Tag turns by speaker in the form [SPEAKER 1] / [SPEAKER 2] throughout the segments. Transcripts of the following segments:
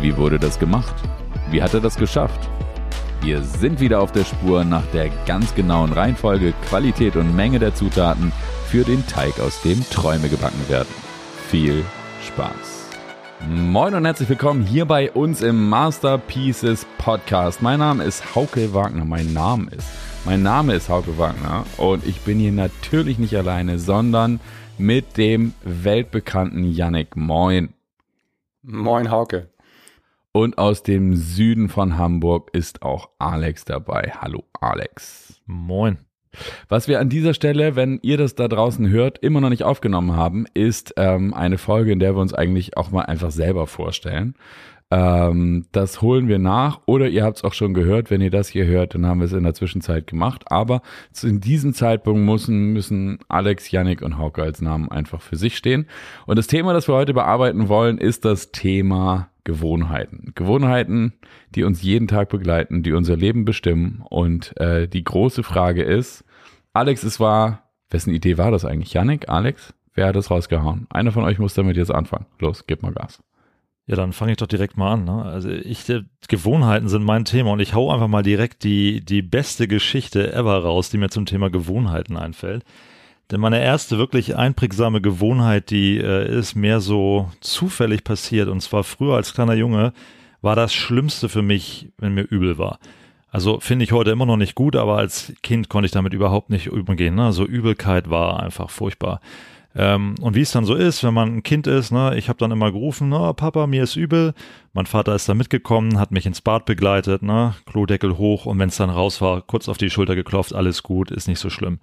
[SPEAKER 1] Wie wurde das gemacht? Wie hat er das geschafft? Wir sind wieder auf der Spur nach der ganz genauen Reihenfolge, Qualität und Menge der Zutaten für den Teig, aus dem Träume gebacken werden. Viel Spaß! Moin und herzlich willkommen hier bei uns im Masterpieces Podcast. Mein Name ist Hauke Wagner. Mein Name ist. Mein Name ist Hauke Wagner und ich bin hier natürlich nicht alleine, sondern mit dem weltbekannten Yannick. Moin.
[SPEAKER 2] Moin, Hauke.
[SPEAKER 1] Und aus dem Süden von Hamburg ist auch Alex dabei. Hallo Alex.
[SPEAKER 3] Moin.
[SPEAKER 1] Was wir an dieser Stelle, wenn ihr das da draußen hört, immer noch nicht aufgenommen haben, ist ähm, eine Folge, in der wir uns eigentlich auch mal einfach selber vorstellen. Ähm, das holen wir nach oder ihr habt es auch schon gehört, wenn ihr das hier hört, dann haben wir es in der Zwischenzeit gemacht. Aber zu in diesem Zeitpunkt müssen, müssen Alex, Yannick und Hauke als Namen einfach für sich stehen. Und das Thema, das wir heute bearbeiten wollen, ist das Thema Gewohnheiten. Gewohnheiten, die uns jeden Tag begleiten, die unser Leben bestimmen. Und äh, die große Frage ist, Alex, es war, wessen Idee war das eigentlich? Yannick, Alex? Wer hat das rausgehauen? Einer von euch muss damit jetzt anfangen. Los, gib mal Gas.
[SPEAKER 3] Ja, dann fange ich doch direkt mal an. Ne? Also ich, äh, Gewohnheiten sind mein Thema und ich hau einfach mal direkt die, die beste Geschichte ever raus, die mir zum Thema Gewohnheiten einfällt. Denn meine erste wirklich einprägsame Gewohnheit, die äh, ist mehr so zufällig passiert. Und zwar früher als kleiner Junge war das Schlimmste für mich, wenn mir übel war. Also finde ich heute immer noch nicht gut, aber als Kind konnte ich damit überhaupt nicht umgehen. Ne? Also Übelkeit war einfach furchtbar. Ähm, und wie es dann so ist, wenn man ein Kind ist, ne, ich habe dann immer gerufen, na, Papa, mir ist übel. Mein Vater ist da mitgekommen, hat mich ins Bad begleitet, ne, Klodeckel hoch und wenn es dann raus war, kurz auf die Schulter geklopft, alles gut, ist nicht so schlimm.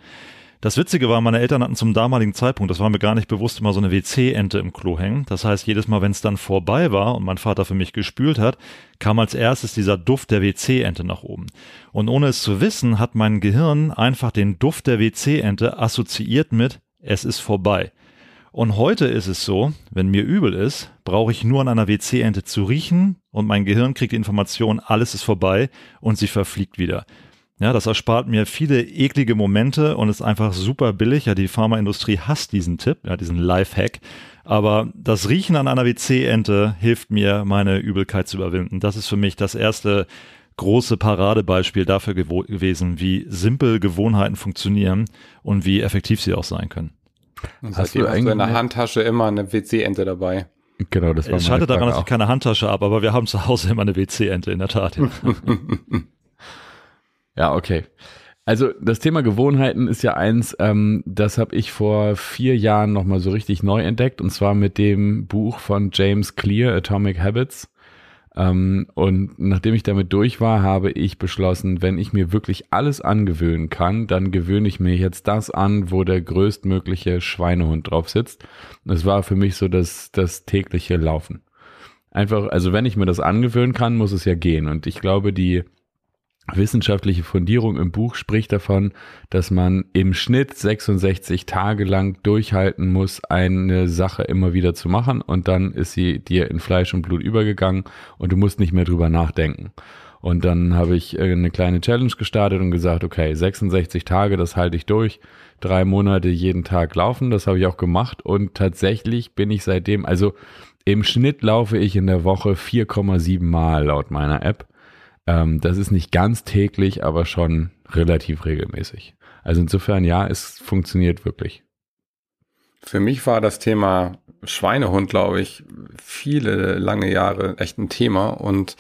[SPEAKER 3] Das Witzige war, meine Eltern hatten zum damaligen Zeitpunkt, das war mir gar nicht bewusst, immer so eine WC-Ente im Klo hängen. Das heißt, jedes Mal, wenn es dann vorbei war und mein Vater für mich gespült hat, kam als erstes dieser Duft der WC-Ente nach oben. Und ohne es zu wissen, hat mein Gehirn einfach den Duft der WC-Ente assoziiert mit, es ist vorbei. Und heute ist es so, wenn mir übel ist, brauche ich nur an einer WC-Ente zu riechen und mein Gehirn kriegt die Information, alles ist vorbei und sie verfliegt wieder. Ja, das erspart mir viele eklige Momente und ist einfach super billig. Ja, die Pharmaindustrie hasst diesen Tipp, ja, diesen Lifehack. Aber das Riechen an einer WC-Ente hilft mir, meine Übelkeit zu überwinden. Das ist für mich das erste große Paradebeispiel dafür gewesen, wie simpel Gewohnheiten funktionieren und wie effektiv sie auch sein können.
[SPEAKER 2] Und hast du eigentlich in der Handtasche immer eine WC-Ente dabei?
[SPEAKER 3] Genau, das war Es scheitert daran, dass ich keine Handtasche habe, aber wir haben zu Hause immer eine WC-Ente, in der Tat. Ja.
[SPEAKER 1] Ja, okay. Also das Thema Gewohnheiten ist ja eins, ähm, das habe ich vor vier Jahren nochmal so richtig neu entdeckt und zwar mit dem Buch von James Clear, Atomic Habits. Ähm, und nachdem ich damit durch war, habe ich beschlossen, wenn ich mir wirklich alles angewöhnen kann, dann gewöhne ich mir jetzt das an, wo der größtmögliche Schweinehund drauf sitzt. Das war für mich so das, das tägliche Laufen. Einfach, also wenn ich mir das angewöhnen kann, muss es ja gehen. Und ich glaube, die wissenschaftliche Fundierung im Buch spricht davon, dass man im Schnitt 66 Tage lang durchhalten muss, eine Sache immer wieder zu machen und dann ist sie dir in Fleisch und Blut übergegangen und du musst nicht mehr drüber nachdenken. Und dann habe ich äh, eine kleine Challenge gestartet und gesagt, okay, 66 Tage, das halte ich durch, drei Monate jeden Tag laufen, das habe ich auch gemacht und tatsächlich bin ich seitdem, also im Schnitt laufe ich in der Woche 4,7 Mal laut meiner App ähm, das ist nicht ganz täglich, aber schon relativ regelmäßig. Also insofern, ja, es funktioniert wirklich.
[SPEAKER 2] Für mich war das Thema Schweinehund, glaube ich, viele lange Jahre echt ein Thema. Und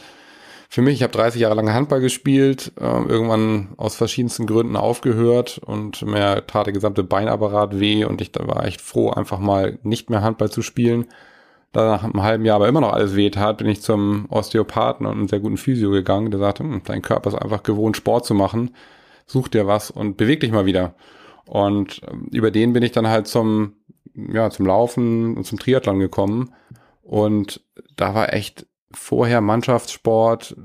[SPEAKER 2] für mich, ich habe 30 Jahre lang Handball gespielt, äh, irgendwann aus verschiedensten Gründen aufgehört und mir tat der gesamte Beinapparat weh und ich war echt froh, einfach mal nicht mehr Handball zu spielen da nach einem halben Jahr aber immer noch alles weh tat, bin ich zum Osteopathen und einem sehr guten Physio gegangen, der sagte, hm, dein Körper ist einfach gewohnt, Sport zu machen, such dir was und beweg dich mal wieder. Und ähm, über den bin ich dann halt zum, ja, zum Laufen und zum Triathlon gekommen. Und da war echt vorher Mannschaftssport.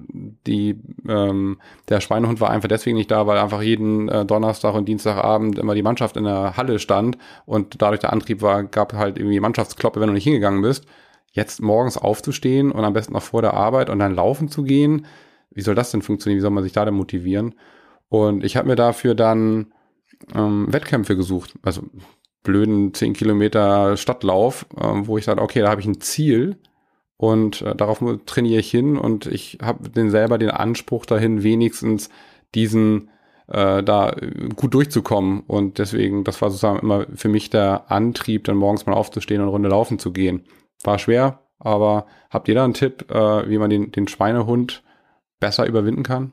[SPEAKER 2] Die, ähm, der Schweinehund war einfach deswegen nicht da, weil einfach jeden äh, Donnerstag und Dienstagabend immer die Mannschaft in der Halle stand und dadurch der Antrieb war, gab halt irgendwie Mannschaftskloppe, wenn du nicht hingegangen bist. Jetzt morgens aufzustehen und am besten noch vor der Arbeit und dann laufen zu gehen, wie soll das denn funktionieren? Wie soll man sich da denn motivieren? Und ich habe mir dafür dann ähm, Wettkämpfe gesucht, also blöden 10 Kilometer Stadtlauf, ähm, wo ich sage, okay, da habe ich ein Ziel, und äh, darauf trainiere ich hin und ich habe den selber den Anspruch dahin, wenigstens diesen äh, da gut durchzukommen. Und deswegen, das war sozusagen immer für mich der Antrieb, dann morgens mal aufzustehen und eine Runde laufen zu gehen. War schwer, aber habt ihr da einen Tipp, äh, wie man den, den Schweinehund besser überwinden kann?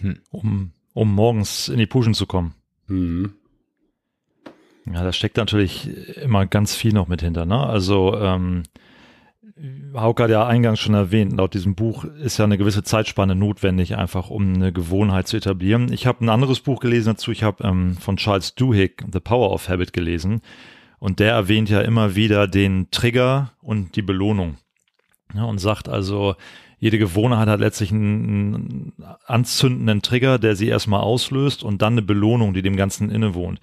[SPEAKER 3] Hm. Um, um morgens in die Puschen zu kommen. Mhm. Ja, da steckt natürlich immer ganz viel noch mit hinter. Ne? Also ähm, Hauke hat ja eingangs schon erwähnt, laut diesem Buch ist ja eine gewisse Zeitspanne notwendig, einfach um eine Gewohnheit zu etablieren. Ich habe ein anderes Buch gelesen dazu, ich habe ähm, von Charles Duhigg The Power of Habit gelesen und der erwähnt ja immer wieder den Trigger und die Belohnung ja, und sagt also, jede Gewohnheit hat letztlich einen, einen anzündenden Trigger, der sie erstmal auslöst und dann eine Belohnung, die dem Ganzen innewohnt.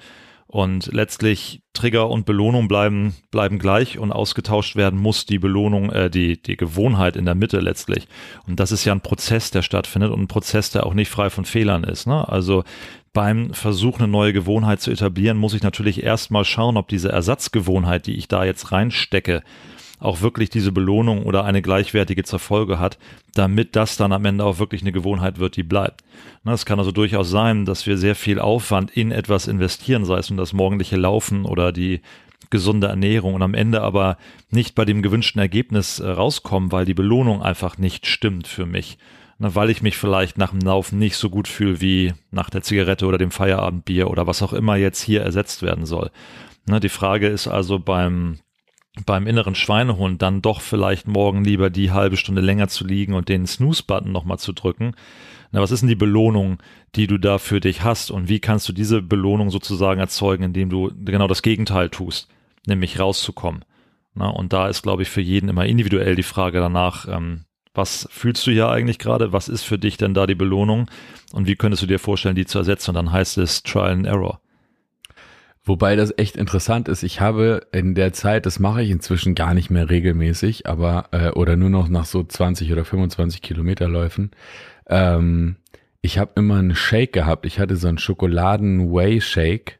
[SPEAKER 3] Und letztlich Trigger und Belohnung bleiben, bleiben gleich und ausgetauscht werden muss die Belohnung, äh, die, die Gewohnheit in der Mitte letztlich. Und das ist ja ein Prozess, der stattfindet und ein Prozess, der auch nicht frei von Fehlern ist. Ne? Also beim Versuch, eine neue Gewohnheit zu etablieren, muss ich natürlich erstmal schauen, ob diese Ersatzgewohnheit, die ich da jetzt reinstecke, auch wirklich diese Belohnung oder eine gleichwertige zur Folge hat, damit das dann am Ende auch wirklich eine Gewohnheit wird, die bleibt. Es kann also durchaus sein, dass wir sehr viel Aufwand in etwas investieren, sei es um das morgendliche Laufen oder die gesunde Ernährung und am Ende aber nicht bei dem gewünschten Ergebnis äh, rauskommen, weil die Belohnung einfach nicht stimmt für mich. Weil ich mich vielleicht nach dem Laufen nicht so gut fühle wie nach der Zigarette oder dem Feierabendbier oder was auch immer jetzt hier ersetzt werden soll. die Frage ist also beim beim inneren Schweinehund dann doch vielleicht morgen lieber die halbe Stunde länger zu liegen und den Snooze-Button nochmal zu drücken. Na, was ist denn die Belohnung, die du da für dich hast und wie kannst du diese Belohnung sozusagen erzeugen, indem du genau das Gegenteil tust, nämlich rauszukommen? Na, und da ist, glaube ich, für jeden immer individuell die Frage danach, ähm, was fühlst du hier eigentlich gerade? Was ist für dich denn da die Belohnung? Und wie könntest du dir vorstellen, die zu ersetzen? Und dann heißt es Trial and Error.
[SPEAKER 1] Wobei das echt interessant ist. Ich habe in der Zeit, das mache ich inzwischen gar nicht mehr regelmäßig, aber äh, oder nur noch nach so 20 oder 25 Kilometerläufen. Ähm, ich habe immer einen Shake gehabt. Ich hatte so einen Schokoladen-Whey-Shake,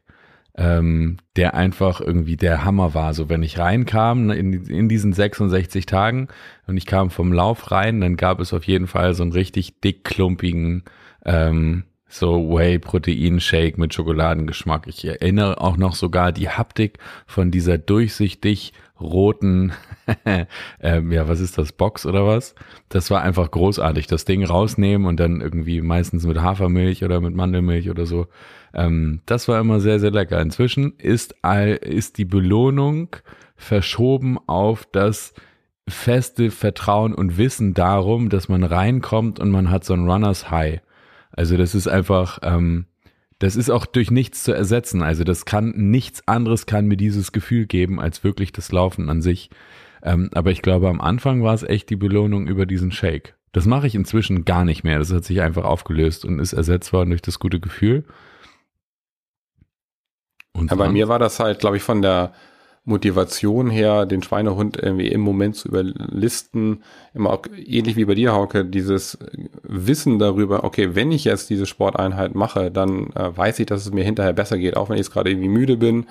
[SPEAKER 1] ähm, der einfach irgendwie der Hammer war. So wenn ich reinkam ne, in, in diesen 66 Tagen und ich kam vom Lauf rein, dann gab es auf jeden Fall so einen richtig dick klumpigen ähm, so Whey-Protein-Shake mit Schokoladengeschmack. Ich erinnere auch noch sogar die Haptik von dieser durchsichtig roten, ähm, ja, was ist das, Box oder was? Das war einfach großartig. Das Ding rausnehmen und dann irgendwie meistens mit Hafermilch oder mit Mandelmilch oder so. Ähm, das war immer sehr, sehr lecker. Inzwischen ist, ist die Belohnung verschoben auf das feste Vertrauen und Wissen darum, dass man reinkommt und man hat so ein Runners High. Also das ist einfach, ähm, das ist auch durch nichts zu ersetzen. Also das kann, nichts anderes kann mir dieses Gefühl geben, als wirklich das Laufen an sich. Ähm, aber ich glaube, am Anfang war es echt die Belohnung über diesen Shake. Das mache ich inzwischen gar nicht mehr. Das hat sich einfach aufgelöst und ist ersetzt worden durch das gute Gefühl.
[SPEAKER 2] Und ja, bei mir war das halt, glaube ich, von der Motivation her, den Schweinehund irgendwie im Moment zu überlisten, immer auch ähnlich wie bei dir, Hauke, dieses Wissen darüber, okay, wenn ich jetzt diese Sporteinheit mache, dann äh, weiß ich, dass es mir hinterher besser geht, auch wenn ich jetzt gerade irgendwie müde bin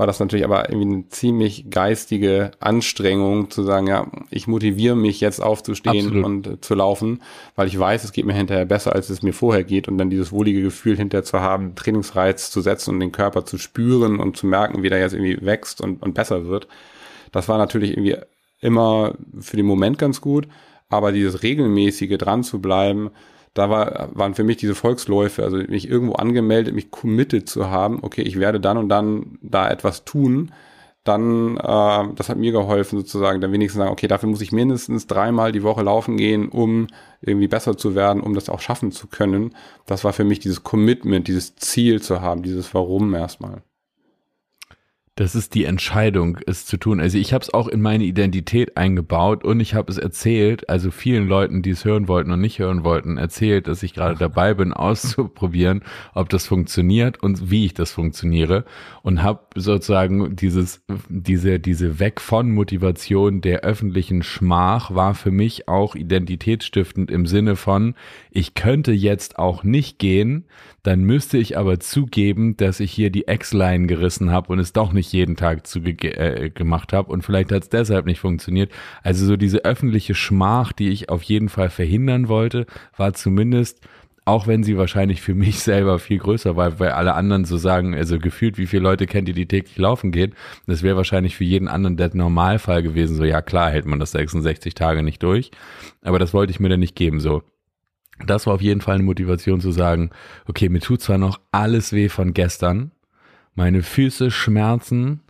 [SPEAKER 2] war das natürlich aber irgendwie eine ziemlich geistige Anstrengung zu sagen, ja, ich motiviere mich jetzt aufzustehen Absolut. und äh, zu laufen, weil ich weiß, es geht mir hinterher besser, als es mir vorher geht und dann dieses wohlige Gefühl hinterher zu haben, Trainingsreiz zu setzen und den Körper zu spüren und zu merken, wie der jetzt irgendwie wächst und, und besser wird. Das war natürlich irgendwie immer für den Moment ganz gut, aber dieses regelmäßige dran zu bleiben, da war, waren für mich diese Volksläufe, also mich irgendwo angemeldet, mich committed zu haben, okay, ich werde dann und dann da etwas tun, dann, äh, das hat mir geholfen, sozusagen, dann wenigstens sagen, okay, dafür muss ich mindestens dreimal die Woche laufen gehen, um irgendwie besser zu werden, um das auch schaffen zu können. Das war für mich dieses Commitment, dieses Ziel zu haben, dieses Warum erstmal.
[SPEAKER 1] Das ist die Entscheidung, es zu tun. Also ich habe es auch in meine Identität eingebaut und ich habe es erzählt, also vielen Leuten, die es hören wollten und nicht hören wollten, erzählt, dass ich gerade dabei bin, auszuprobieren, ob das funktioniert und wie ich das funktioniere und habe sozusagen dieses, diese, diese Weg von Motivation der öffentlichen Schmach war für mich auch identitätsstiftend im Sinne von, ich könnte jetzt auch nicht gehen, dann müsste ich aber zugeben, dass ich hier die X-Line gerissen habe und es doch nicht ich jeden Tag zu äh, gemacht habe und vielleicht hat es deshalb nicht funktioniert. Also so diese öffentliche Schmach, die ich auf jeden Fall verhindern wollte, war zumindest auch wenn sie wahrscheinlich für mich selber viel größer war, weil alle anderen so sagen, also gefühlt, wie viele Leute kennt ihr, die täglich laufen gehen, das wäre wahrscheinlich für jeden anderen der Normalfall gewesen, so ja klar hält man das 66 Tage nicht durch, aber das wollte ich mir dann nicht geben, so. Das war auf jeden Fall eine Motivation zu sagen, okay, mir tut zwar noch alles weh von gestern, meine Füße schmerzen,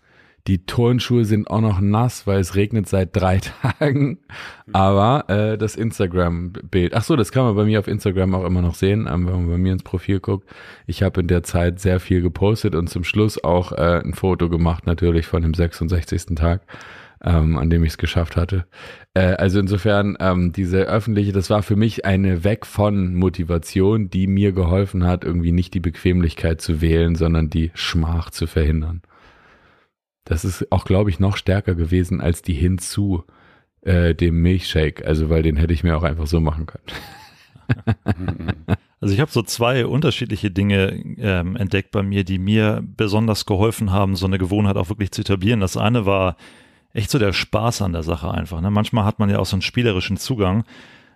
[SPEAKER 1] die Turnschuhe sind auch noch nass, weil es regnet seit drei Tagen. Aber äh, das Instagram-Bild, ach so, das kann man bei mir auf Instagram auch immer noch sehen, ähm, wenn man bei mir ins Profil guckt. Ich habe in der Zeit sehr viel gepostet und zum Schluss auch äh, ein Foto gemacht, natürlich von dem 66. Tag, ähm, an dem ich es geschafft hatte. Äh, also insofern, ähm, diese öffentliche, das war für mich eine Weg von Motivation, die mir geholfen hat, irgendwie nicht die Bequemlichkeit zu wählen, sondern die Schmach zu verhindern. Das ist auch, glaube ich, noch stärker gewesen als die hinzu äh, dem Milchshake. Also, weil den hätte ich mir auch einfach so machen können.
[SPEAKER 3] Also ich habe so zwei unterschiedliche Dinge ähm, entdeckt bei mir, die mir besonders geholfen haben, so eine Gewohnheit auch wirklich zu etablieren. Das eine war echt so der Spaß an der Sache einfach. Ne? Manchmal hat man ja auch so einen spielerischen Zugang.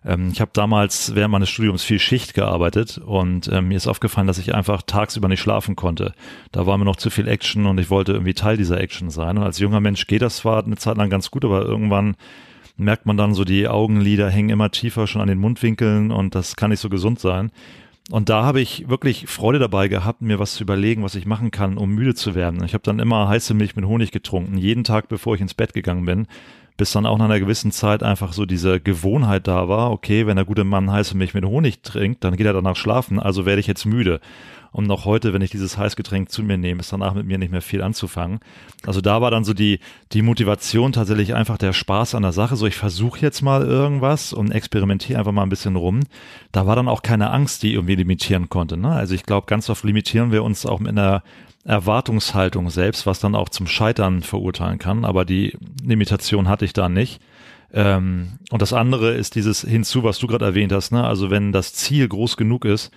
[SPEAKER 3] Ähm, ich habe damals während meines Studiums viel Schicht gearbeitet und ähm, mir ist aufgefallen, dass ich einfach tagsüber nicht schlafen konnte. Da war mir noch zu viel Action und ich wollte irgendwie Teil dieser Action sein. Und als junger Mensch geht das zwar eine Zeit lang ganz gut, aber irgendwann merkt man dann so, die Augenlider hängen immer tiefer schon an den Mundwinkeln und das kann nicht so gesund sein. Und da habe ich wirklich Freude dabei gehabt, mir was zu überlegen, was ich machen kann, um müde zu werden. Ich habe dann immer heiße Milch mit Honig getrunken, jeden Tag, bevor ich ins Bett gegangen bin, bis dann auch nach einer gewissen Zeit einfach so diese Gewohnheit da war, okay, wenn der gute Mann heiße Milch mit Honig trinkt, dann geht er danach schlafen, also werde ich jetzt müde. Und noch heute, wenn ich dieses Heißgetränk zu mir nehme, ist danach mit mir nicht mehr viel anzufangen. Also da war dann so die, die Motivation tatsächlich einfach der Spaß an der Sache. So, ich versuche jetzt mal irgendwas und experimentiere einfach mal ein bisschen rum. Da war dann auch keine Angst, die irgendwie limitieren konnte. Ne? Also ich glaube, ganz oft limitieren wir uns auch mit einer Erwartungshaltung selbst, was dann auch zum Scheitern verurteilen kann. Aber die Limitation hatte ich da nicht. Ähm, und das andere ist dieses hinzu, was du gerade erwähnt hast. Ne? Also wenn das Ziel groß genug ist,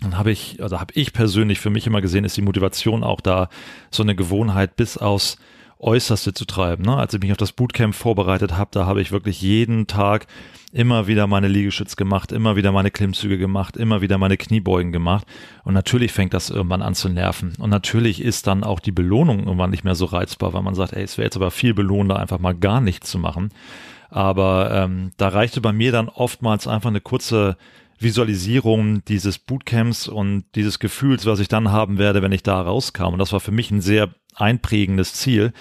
[SPEAKER 3] dann habe ich, also habe ich persönlich für mich immer gesehen, ist die Motivation auch da, so eine Gewohnheit bis aus Äußerste zu treiben. Ne? Als ich mich auf das Bootcamp vorbereitet habe, da habe ich wirklich jeden Tag immer wieder meine Liegestütz gemacht, immer wieder meine Klimmzüge gemacht, immer wieder meine Kniebeugen gemacht. Und natürlich fängt das irgendwann an zu nerven. Und natürlich ist dann auch die Belohnung irgendwann nicht mehr so reizbar, weil man sagt, ey, es wäre jetzt aber viel belohnender, einfach mal gar nichts zu machen. Aber ähm, da reichte bei mir dann oftmals einfach eine kurze Visualisierung dieses Bootcamps und dieses Gefühls, was ich dann haben werde, wenn ich da rauskam. Und das war für mich ein sehr einprägendes Ziel,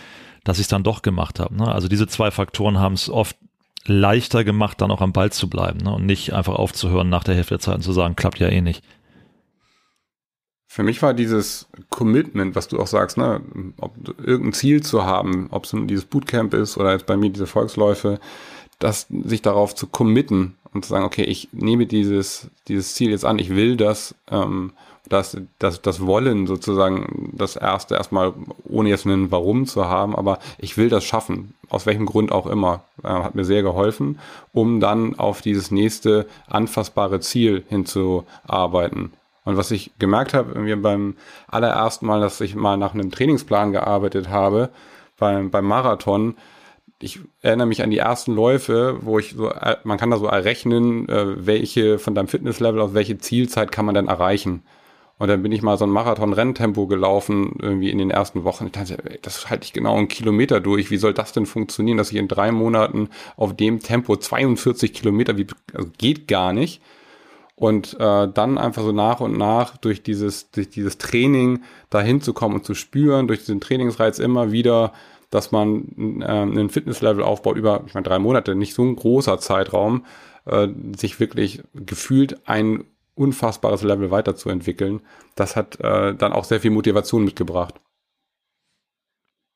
[SPEAKER 3] dass ich es dann doch gemacht habe. Ne? Also diese zwei Faktoren haben es oft leichter gemacht, dann auch am Ball zu bleiben ne? und nicht einfach aufzuhören nach der Hälfte der Zeit und zu sagen, klappt ja eh nicht.
[SPEAKER 2] Für mich war dieses Commitment, was du auch sagst, ne, ob irgendein Ziel zu haben, ob es dieses Bootcamp ist oder jetzt bei mir diese Volksläufe, das sich darauf zu committen und zu sagen, okay, ich nehme dieses, dieses Ziel jetzt an, ich will das, ähm, das, das, das Wollen sozusagen, das erste erstmal, ohne jetzt einen Warum zu haben, aber ich will das schaffen, aus welchem Grund auch immer, äh, hat mir sehr geholfen, um dann auf dieses nächste anfassbare Ziel hinzuarbeiten. Und was ich gemerkt habe, wir beim allerersten Mal, dass ich mal nach einem Trainingsplan gearbeitet habe, beim, beim Marathon, ich erinnere mich an die ersten Läufe, wo ich so, äh, man kann da so errechnen, äh, welche von deinem Fitnesslevel auf welche Zielzeit kann man denn erreichen. Und dann bin ich mal so ein Marathon-Renntempo gelaufen, irgendwie in den ersten Wochen. Ich dachte, das halte ich genau einen Kilometer durch. Wie soll das denn funktionieren, dass ich in drei Monaten auf dem Tempo 42 Kilometer, wie, also geht gar nicht. Und äh, dann einfach so nach und nach durch dieses, durch dieses Training dahin zu kommen und zu spüren, durch diesen Trainingsreiz immer wieder dass man äh, einen Fitnesslevel aufbaut über, ich meine, drei Monate, nicht so ein großer Zeitraum, äh, sich wirklich gefühlt ein unfassbares Level weiterzuentwickeln. Das hat äh, dann auch sehr viel Motivation mitgebracht.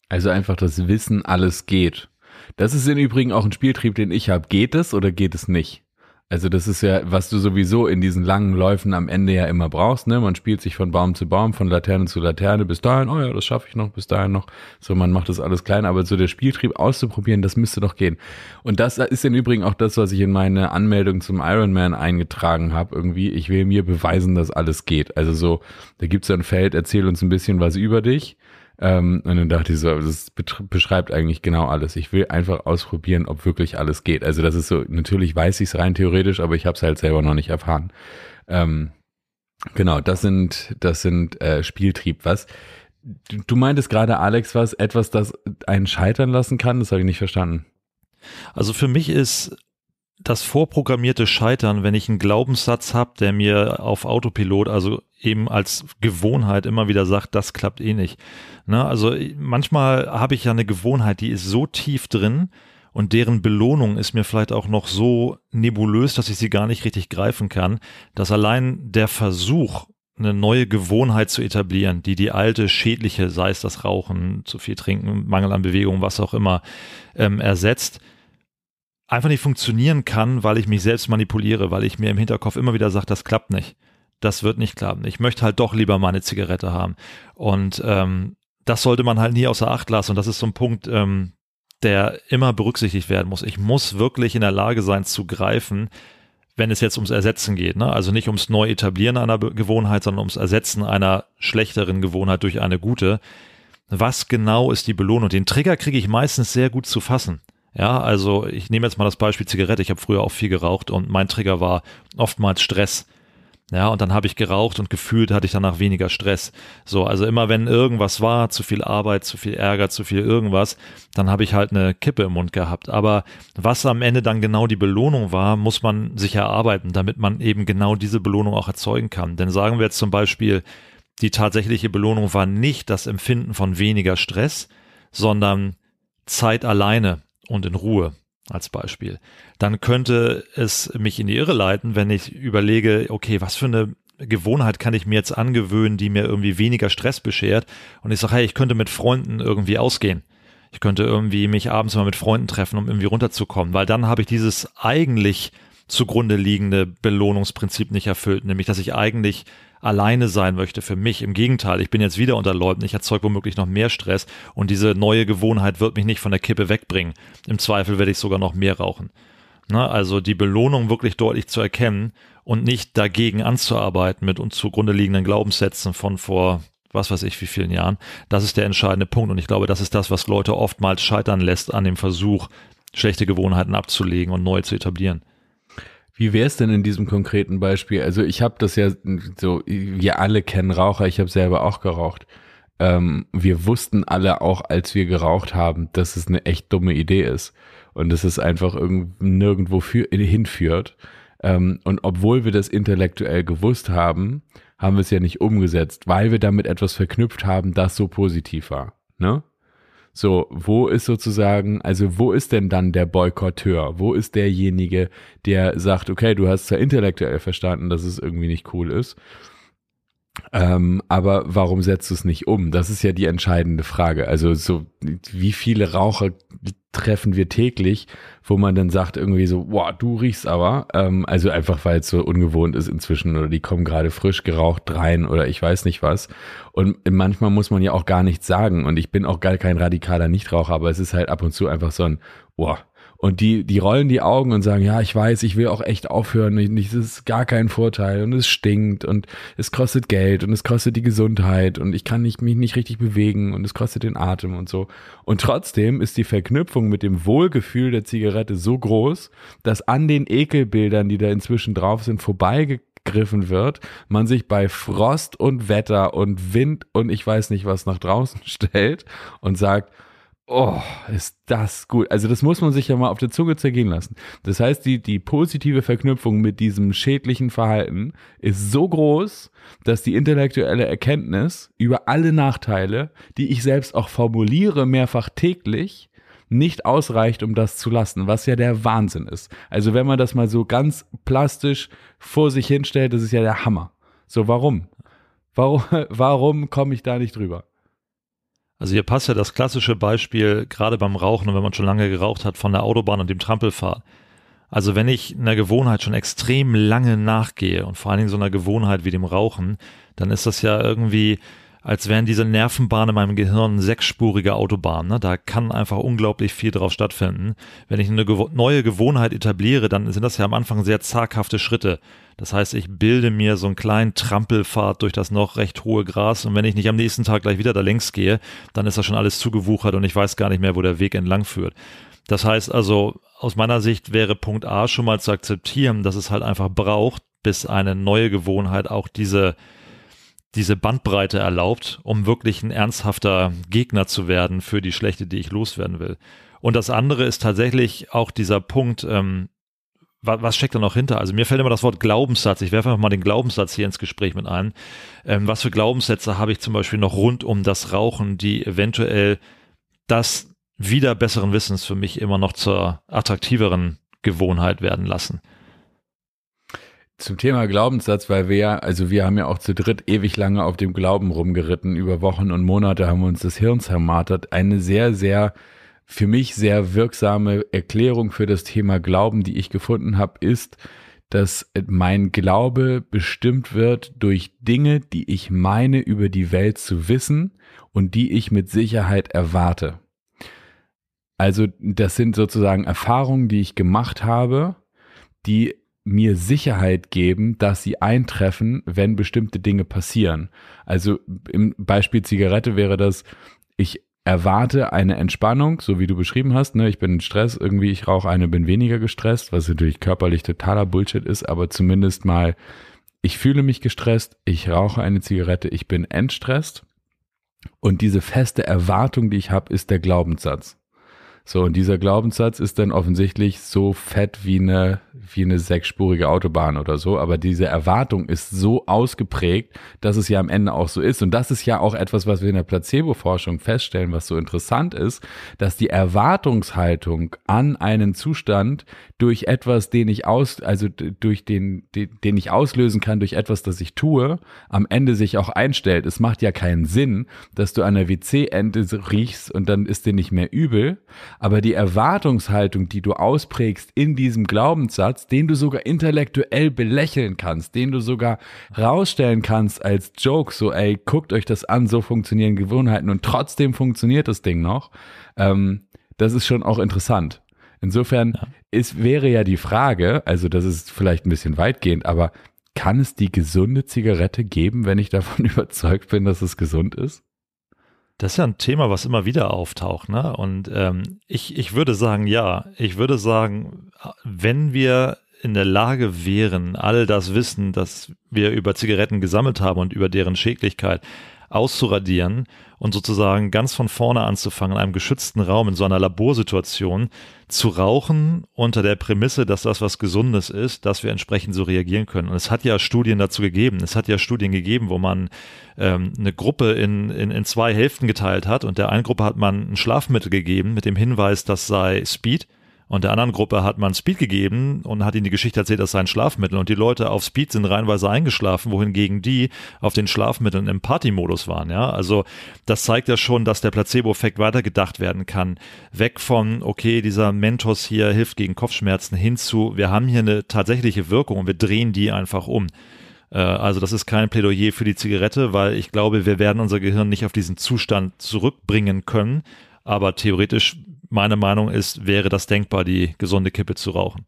[SPEAKER 1] Also einfach das Wissen, alles geht. Das ist im Übrigen auch ein Spieltrieb, den ich habe. Geht es oder geht es nicht? Also das ist ja, was du sowieso in diesen langen Läufen am Ende ja immer brauchst, ne? Man spielt sich von Baum zu Baum, von Laterne zu Laterne, bis dahin, oh ja, das schaffe ich noch, bis dahin noch. So, man macht das alles klein, aber so der Spieltrieb auszuprobieren, das müsste doch gehen. Und das ist im Übrigen auch das, was ich in meine Anmeldung zum Ironman eingetragen habe, irgendwie. Ich will mir beweisen, dass alles geht. Also so, da gibt's ein Feld, erzähl uns ein bisschen was über dich Ähm, und dann dachte ich so, das beschreibt eigentlich genau alles. Ich will einfach ausprobieren, ob wirklich alles geht. Also das ist so, natürlich weiß ich es rein theoretisch, aber ich habe es halt selber noch nicht erfahren. Ähm, genau, das sind, das sind äh, Spieltrieb. Was? Du, meintest gerade, Alex, was etwas, das einen scheitern lassen kann? Das habe ich nicht verstanden.
[SPEAKER 3] Also für mich ist das vorprogrammierte Scheitern, wenn ich einen Glaubenssatz habe, der mir auf Autopilot, also eben als Gewohnheit immer wieder sagt, das klappt eh nicht. Ne? Also manchmal habe ich ja eine Gewohnheit, die ist so tief drin und deren Belohnung ist mir vielleicht auch noch so nebulös, dass ich sie gar nicht richtig greifen kann, dass allein der Versuch, eine neue Gewohnheit zu etablieren, die die alte schädliche, sei es das Rauchen, zu viel Trinken, Mangel an Bewegung, was auch immer, ähm, ersetzt, einfach nicht funktionieren kann, weil ich mich selbst manipuliere, weil ich mir im Hinterkopf immer wieder sage, das klappt nicht. Das wird nicht klappen. Ich möchte halt doch lieber meine Zigarette haben. Und ähm, das sollte man halt nie außer Acht lassen. Und das ist so ein Punkt, ähm, der immer berücksichtigt werden muss. Ich muss wirklich in der Lage sein zu greifen, wenn es jetzt ums Ersetzen geht. Ne? Also nicht ums Neu-Etablieren einer Gewohnheit, sondern ums Ersetzen einer schlechteren Gewohnheit durch eine gute. Was genau ist die Belohnung? Den Trigger kriege ich meistens sehr gut zu fassen. Ja, also ich nehme jetzt mal das Beispiel Zigarette. Ich habe früher auch viel geraucht und mein Trigger war oftmals Stress. Ja, und dann habe ich geraucht und gefühlt hatte ich danach weniger Stress. So, also immer wenn irgendwas war, zu viel Arbeit, zu viel Ärger, zu viel irgendwas, dann habe ich halt eine Kippe im Mund gehabt. Aber was am Ende dann genau die Belohnung war, muss man sich erarbeiten, damit man eben genau diese Belohnung auch erzeugen kann. Denn sagen wir jetzt zum Beispiel, die tatsächliche Belohnung war nicht das Empfinden von weniger Stress, sondern Zeit alleine und in Ruhe als Beispiel, dann könnte es mich in die Irre leiten, wenn ich überlege, okay, was für eine Gewohnheit kann ich mir jetzt angewöhnen, die mir irgendwie weniger Stress beschert und ich sage, hey, ich könnte mit Freunden irgendwie ausgehen. Ich könnte irgendwie mich abends mal mit Freunden treffen, um irgendwie runterzukommen, weil dann habe ich dieses eigentlich zugrunde liegende Belohnungsprinzip nicht erfüllt, nämlich dass ich eigentlich alleine sein möchte für mich. Im Gegenteil, ich bin jetzt wieder unter Leuten, ich erzeuge womöglich noch mehr Stress und diese neue Gewohnheit wird mich nicht von der Kippe wegbringen. Im Zweifel werde ich sogar noch mehr rauchen. Na, also die Belohnung wirklich deutlich zu erkennen und nicht dagegen anzuarbeiten mit uns zugrunde liegenden Glaubenssätzen von vor was weiß ich wie vielen Jahren. Das ist der entscheidende Punkt und ich glaube, das ist das, was Leute oftmals scheitern lässt an dem Versuch, schlechte Gewohnheiten abzulegen und neu zu etablieren.
[SPEAKER 1] Wie wäre es denn in diesem konkreten Beispiel? Also ich habe das ja so, wir alle kennen Raucher, ich habe selber auch geraucht. Ähm, wir wussten alle auch, als wir geraucht haben, dass es eine echt dumme Idee ist und dass es einfach irgend, nirgendwo für, hinführt. Ähm, und obwohl wir das intellektuell gewusst haben, haben wir es ja nicht umgesetzt, weil wir damit etwas verknüpft haben, das so positiv war. Ne? So, wo ist sozusagen, also wo ist denn dann der Boykotteur? Wo ist derjenige, der sagt, okay, du hast zwar intellektuell verstanden, dass es irgendwie nicht cool ist, ähm, aber warum setzt du es nicht um? Das ist ja die entscheidende Frage. Also so, wie viele Raucher treffen wir täglich, wo man dann sagt irgendwie so, boah, du riechst aber, ähm, also einfach weil es so ungewohnt ist inzwischen oder die kommen gerade frisch geraucht rein oder ich weiß nicht was. Und manchmal muss man ja auch gar nichts sagen und ich bin auch gar kein radikaler Nichtraucher, aber es ist halt ab und zu einfach so ein, boah, und die, die rollen die Augen und sagen, ja, ich weiß, ich will auch echt aufhören. Das ist gar kein Vorteil und es stinkt und es kostet Geld und es kostet die Gesundheit und ich kann nicht, mich nicht richtig bewegen und es kostet den Atem und so. Und trotzdem ist die Verknüpfung mit dem Wohlgefühl der Zigarette so groß, dass an den Ekelbildern, die da inzwischen drauf sind, vorbeigegriffen wird, man sich bei Frost und Wetter und Wind und ich weiß nicht was nach draußen stellt und sagt, Oh, ist das gut. Also das muss man sich ja mal auf der Zunge zergehen lassen. Das heißt, die, die positive Verknüpfung mit diesem schädlichen Verhalten ist so groß, dass die intellektuelle Erkenntnis über alle Nachteile, die ich selbst auch formuliere, mehrfach täglich, nicht ausreicht, um das zu lassen, was ja der Wahnsinn ist. Also wenn man das mal so ganz plastisch vor sich hinstellt, das ist ja der Hammer. So, warum? Warum, warum komme ich da nicht drüber?
[SPEAKER 3] Also hier passt ja das klassische Beispiel, gerade beim Rauchen und wenn man schon lange geraucht hat, von der Autobahn und dem Trampelfahrt. Also wenn ich einer Gewohnheit schon extrem lange nachgehe und vor allen Dingen so einer Gewohnheit wie dem Rauchen, dann ist das ja irgendwie als wären diese Nervenbahnen in meinem Gehirn sechsspurige Autobahnen. Ne? Da kann einfach unglaublich viel drauf stattfinden. Wenn ich eine gew neue Gewohnheit etabliere, dann sind das ja am Anfang sehr zaghafte Schritte. Das heißt, ich bilde mir so einen kleinen Trampelpfad durch das noch recht hohe Gras und wenn ich nicht am nächsten Tag gleich wieder da längs gehe, dann ist das schon alles zugewuchert und ich weiß gar nicht mehr, wo der Weg entlang führt. Das heißt also, aus meiner Sicht wäre Punkt A schon mal zu akzeptieren, dass es halt einfach braucht, bis eine neue Gewohnheit auch diese diese Bandbreite erlaubt, um wirklich ein ernsthafter Gegner zu werden für die Schlechte, die ich loswerden will. Und das andere ist tatsächlich auch dieser Punkt, ähm, was, steckt da noch hinter? Also mir fällt immer das Wort Glaubenssatz. Ich werfe einfach mal den Glaubenssatz hier ins Gespräch mit ein. Ähm, was für Glaubenssätze habe ich zum Beispiel noch rund um das Rauchen, die eventuell das wieder besseren Wissens für mich immer noch zur attraktiveren Gewohnheit werden lassen?
[SPEAKER 1] Zum Thema Glaubenssatz, weil wir ja, also wir haben ja auch zu dritt ewig lange auf dem Glauben rumgeritten. Über Wochen und Monate haben wir uns das Hirn zermartert. Eine sehr, sehr, für mich sehr wirksame Erklärung für das Thema Glauben, die ich gefunden habe, ist, dass mein Glaube bestimmt wird durch Dinge, die ich meine über die Welt zu wissen und die ich mit Sicherheit erwarte. Also das sind sozusagen Erfahrungen, die ich gemacht habe, die mir Sicherheit geben, dass sie eintreffen, wenn bestimmte Dinge passieren. Also im Beispiel Zigarette wäre das, ich erwarte eine Entspannung, so wie du beschrieben hast. Ne? Ich bin in Stress, irgendwie ich rauche eine, bin weniger gestresst, was natürlich körperlich totaler Bullshit ist, aber zumindest mal, ich fühle mich gestresst, ich rauche eine Zigarette, ich bin entstresst. Und diese feste Erwartung, die ich habe, ist der Glaubenssatz. So, und dieser Glaubenssatz ist dann offensichtlich so fett wie eine, wie eine sechsspurige Autobahn oder so. Aber diese Erwartung ist so ausgeprägt, dass es ja am Ende auch so ist. Und das ist ja auch etwas, was wir in der Placebo-Forschung feststellen, was so interessant ist, dass die Erwartungshaltung an einen Zustand durch etwas, den ich aus, also durch den, den, den ich auslösen kann, durch etwas, das ich tue, am Ende sich auch einstellt. Es macht ja keinen Sinn, dass du an der WC-Ente riechst und dann ist dir nicht mehr übel aber die Erwartungshaltung, die du ausprägst in diesem Glaubenssatz, den du sogar intellektuell belächeln kannst, den du sogar rausstellen kannst als Joke, so ey, guckt euch das an, so funktionieren Gewohnheiten und trotzdem funktioniert das Ding noch, ähm, das ist schon auch interessant. Insofern ja. ist, wäre ja die Frage, also das ist vielleicht ein bisschen weitgehend, aber kann es die gesunde Zigarette geben, wenn ich davon überzeugt bin, dass es gesund ist?
[SPEAKER 3] Das ist ja ein Thema, was immer wieder auftaucht, ne? Und ähm, ich, ich würde sagen, ja. Ich würde sagen, wenn wir in der Lage wären, all das Wissen, das wir über Zigaretten gesammelt haben und über deren Schädlichkeit auszuradieren und sozusagen ganz von vorne anzufangen, in einem geschützten Raum, in so einer Laborsituation zu rauchen, unter der Prämisse, dass das was Gesundes ist, dass wir entsprechend so reagieren können. Und es hat ja Studien dazu gegeben. Es hat ja Studien gegeben, wo man ähm, eine Gruppe in, in, in zwei Hälften geteilt hat und der einen Gruppe hat man ein Schlafmittel gegeben mit dem Hinweis, das sei Speed und der anderen Gruppe hat man Speed gegeben und hat ihnen die Geschichte erzählt, das sei ein Schlafmittel. Und die Leute auf Speed sind reinweise eingeschlafen, wohingegen die auf den Schlafmitteln im Partymodus waren. Ja, also das zeigt ja schon, dass der Placebo-Effekt weitergedacht werden kann. Weg von, okay, dieser Mentos hier hilft gegen Kopfschmerzen hin zu, wir haben hier eine tatsächliche Wirkung und wir drehen die einfach um. Äh, also das ist kein Plädoyer für die Zigarette, weil ich glaube, wir werden unser Gehirn nicht auf diesen Zustand zurückbringen können. Aber theoretisch meine Meinung ist, wäre das denkbar, die gesunde Kippe zu rauchen.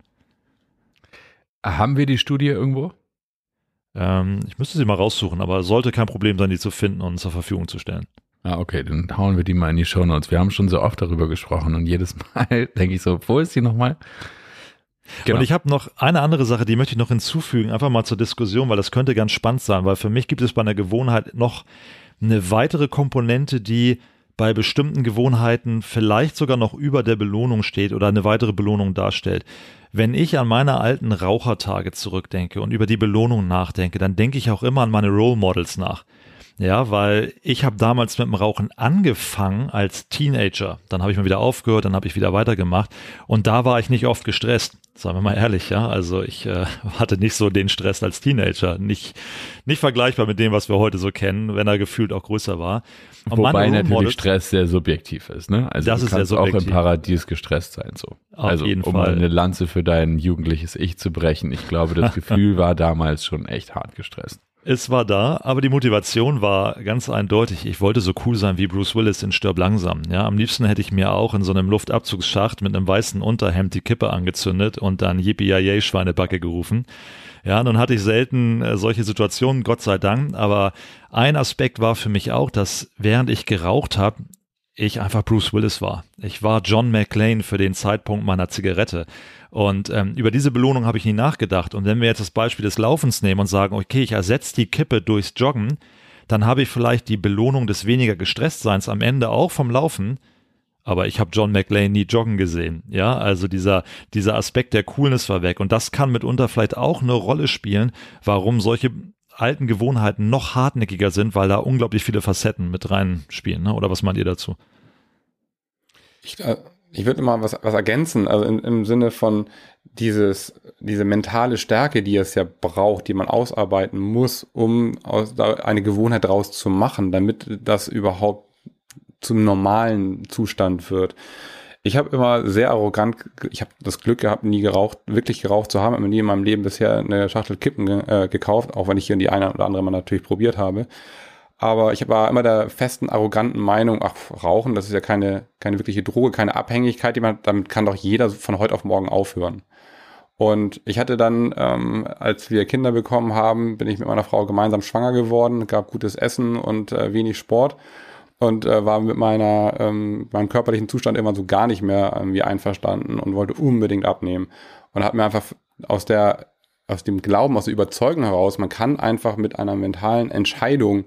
[SPEAKER 1] Haben wir die Studie irgendwo?
[SPEAKER 3] Ähm, ich müsste sie mal raussuchen, aber sollte kein Problem sein, die zu finden und zur Verfügung zu stellen.
[SPEAKER 1] Ah, okay, dann hauen wir die mal in die Show Notes. Wir haben schon so oft darüber gesprochen und jedes Mal denke ich so, wo ist die nochmal?
[SPEAKER 3] Genau. Und ich habe noch eine andere Sache, die möchte ich noch hinzufügen, einfach mal zur Diskussion, weil das könnte ganz spannend sein, weil für mich gibt es bei einer Gewohnheit noch eine weitere Komponente, die bei bestimmten Gewohnheiten vielleicht sogar noch über der Belohnung steht oder eine weitere Belohnung darstellt. Wenn ich an meine alten Rauchertage zurückdenke und über die Belohnung nachdenke, dann denke ich auch immer an meine Role Models nach. Ja, weil ich habe damals mit dem Rauchen angefangen als Teenager. Dann habe ich mal wieder aufgehört, dann habe ich wieder weitergemacht und da war ich nicht oft gestresst. Sagen wir mal ehrlich, ja. Also ich äh, hatte nicht so den Stress als Teenager. Nicht, nicht vergleichbar mit dem, was wir heute so kennen, wenn er gefühlt auch größer war.
[SPEAKER 1] Und Wobei natürlich Stress sehr subjektiv ist, ne? Also
[SPEAKER 3] das
[SPEAKER 1] du
[SPEAKER 3] ist kannst auch
[SPEAKER 1] im Paradies gestresst sein, so. Auf also, jeden um Fall. eine Lanze für dein jugendliches Ich zu brechen. Ich glaube, das Gefühl war damals schon echt hart gestresst.
[SPEAKER 3] Es war da, aber die Motivation war ganz eindeutig. Ich wollte so cool sein wie Bruce Willis in Stirb langsam. Ja, am liebsten hätte ich mir auch in so einem Luftabzugsschacht mit einem weißen Unterhemd die Kippe angezündet und dann Yippie Schweinebacke gerufen. Ja, nun hatte ich selten äh, solche Situationen, Gott sei Dank, aber ein Aspekt war für mich auch, dass während ich geraucht habe, ich einfach Bruce Willis war. Ich war John McClane für den Zeitpunkt meiner Zigarette. Und ähm, über diese Belohnung habe ich nie nachgedacht. Und wenn wir jetzt das Beispiel des Laufens nehmen und sagen, okay, ich ersetze die Kippe durchs Joggen, dann habe ich vielleicht die Belohnung des weniger Gestresstseins am Ende auch vom Laufen. Aber ich habe John McLean nie joggen gesehen. Ja, also dieser, dieser Aspekt der Coolness war weg. Und das kann mitunter vielleicht auch eine Rolle spielen, warum solche alten Gewohnheiten noch hartnäckiger sind, weil da unglaublich viele Facetten mit reinspielen. Ne? Oder was meint ihr dazu?
[SPEAKER 2] Ich, äh, ich würde mal was, was ergänzen, also in, im Sinne von dieses, diese mentale Stärke, die es ja braucht, die man ausarbeiten muss, um aus, da eine Gewohnheit draus zu machen, damit das überhaupt zum normalen Zustand wird. Ich habe immer sehr arrogant, ich habe das Glück gehabt, nie geraucht, wirklich geraucht zu haben, immer nie in meinem Leben bisher eine Schachtel Kippen äh, gekauft, auch wenn ich hier die eine oder andere mal natürlich probiert habe. Aber ich war immer der festen, arroganten Meinung, ach, Rauchen, das ist ja keine, keine wirkliche Droge, keine Abhängigkeit, die man, damit kann doch jeder von heute auf morgen aufhören. Und ich hatte dann, ähm, als wir Kinder bekommen haben, bin ich mit meiner Frau gemeinsam schwanger geworden, gab gutes Essen und äh, wenig Sport und äh, war mit meiner ähm, meinem körperlichen Zustand immer so gar nicht mehr irgendwie einverstanden und wollte unbedingt abnehmen und habe mir einfach aus der aus dem Glauben, aus der Überzeugung heraus, man kann einfach mit einer mentalen Entscheidung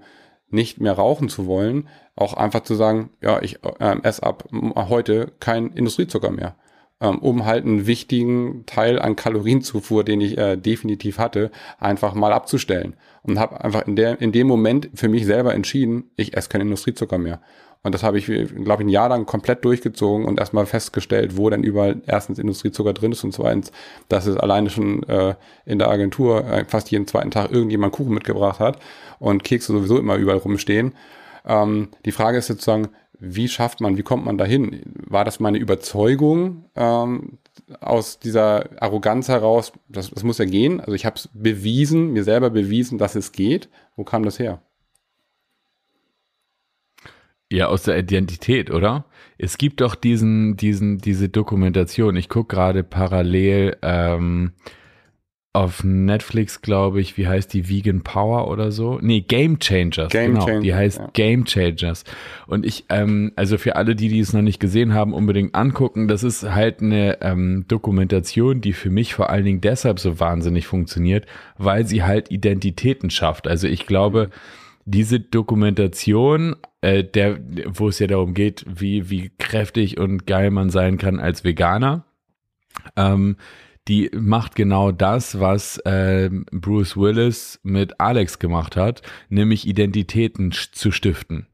[SPEAKER 2] nicht mehr rauchen zu wollen, auch einfach zu sagen, ja, ich äh, esse ab heute kein Industriezucker mehr, ähm, um halt einen wichtigen Teil an Kalorienzufuhr, den ich äh, definitiv hatte, einfach mal abzustellen. Und habe einfach in, der, in dem Moment für mich selber entschieden, ich esse kein Industriezucker mehr. Und das habe ich, glaube ich, ein Jahr lang komplett durchgezogen und erstmal festgestellt, wo denn überall erstens Industriezucker drin ist und zweitens, dass es alleine schon äh, in der Agentur äh, fast jeden zweiten Tag irgendjemand Kuchen mitgebracht hat und Kekse sowieso immer überall rumstehen. Ähm, die Frage ist sozusagen, wie schafft man, wie kommt man dahin? War das meine Überzeugung ähm, aus dieser Arroganz heraus? Das, das muss ja gehen. Also ich habe es bewiesen, mir selber bewiesen, dass es geht. Wo kam das her?
[SPEAKER 1] Ja, aus der Identität, oder? Es gibt doch diesen, diesen, diese Dokumentation. Ich gucke gerade parallel ähm, auf Netflix, glaube ich, wie heißt die Vegan Power oder so? Nee, Game Changers. Game genau, Changers, die heißt ja. Game Changers. Und ich, ähm, also für alle, die, die es noch nicht gesehen haben, unbedingt angucken. Das ist halt eine ähm, Dokumentation, die für mich vor allen Dingen deshalb so wahnsinnig funktioniert, weil sie halt Identitäten schafft. Also ich glaube, diese Dokumentation, äh, der, wo es ja darum geht, wie, wie kräftig und geil man sein kann als Veganer, ähm, die macht genau das, was äh, Bruce Willis mit Alex gemacht hat, nämlich Identitäten zu stiften.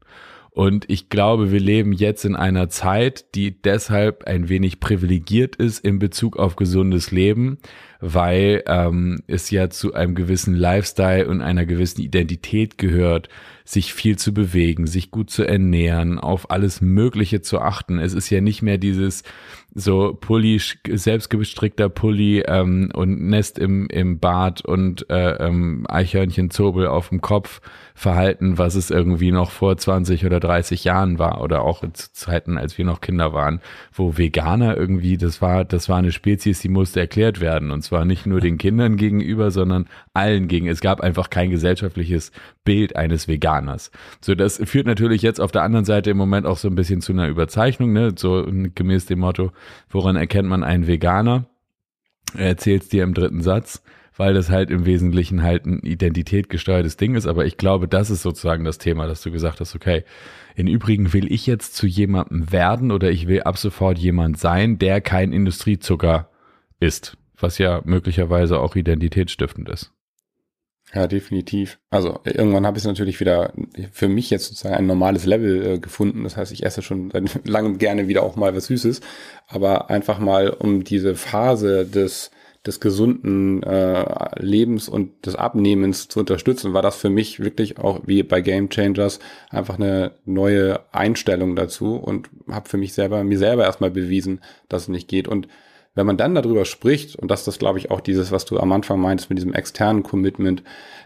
[SPEAKER 1] Und ich glaube, wir leben jetzt in einer Zeit, die deshalb ein wenig privilegiert ist in Bezug auf gesundes Leben, weil ähm, es ja zu einem gewissen Lifestyle und einer gewissen Identität gehört, sich viel zu bewegen, sich gut zu ernähren, auf alles Mögliche zu achten. Es ist ja nicht mehr dieses so Pulli, selbstgestrickter Pulli ähm, und Nest im, im Bad und äh, ähm, Eichhörnchenzobel auf dem Kopf verhalten, was es irgendwie noch vor 20 oder 30 Jahren war oder auch zu Zeiten, als wir noch Kinder waren, wo Veganer irgendwie, das war, das war eine Spezies, die musste erklärt werden und zwar nicht nur den Kindern gegenüber, sondern allen gegen. Es gab einfach kein gesellschaftliches Bild eines Veganers. So, das führt natürlich jetzt auf der anderen Seite im Moment auch so ein bisschen zu einer Überzeichnung, ne? so gemäß dem Motto, woran erkennt man einen Veganer? Er erzählt es dir im dritten Satz weil das halt im Wesentlichen halt ein identitätgesteuertes Ding ist. Aber ich glaube, das ist sozusagen das Thema, dass du gesagt hast, okay, in Übrigen will ich jetzt zu jemandem werden oder ich will ab sofort jemand sein, der kein Industriezucker ist, was ja möglicherweise auch identitätsstiftend ist.
[SPEAKER 2] Ja, definitiv. Also irgendwann habe ich natürlich wieder für mich jetzt sozusagen ein normales Level äh, gefunden. Das heißt, ich esse schon seit langem gerne wieder auch mal was Süßes. Aber einfach mal um diese Phase des des gesunden äh, Lebens und des Abnehmens zu unterstützen, war das für mich wirklich auch wie bei Game Changers einfach eine neue Einstellung dazu und habe für mich selber mir selber erstmal bewiesen, dass es nicht geht und wenn man dann darüber spricht, und das ist, glaube ich, auch dieses, was du am Anfang meintest mit diesem externen Commitment,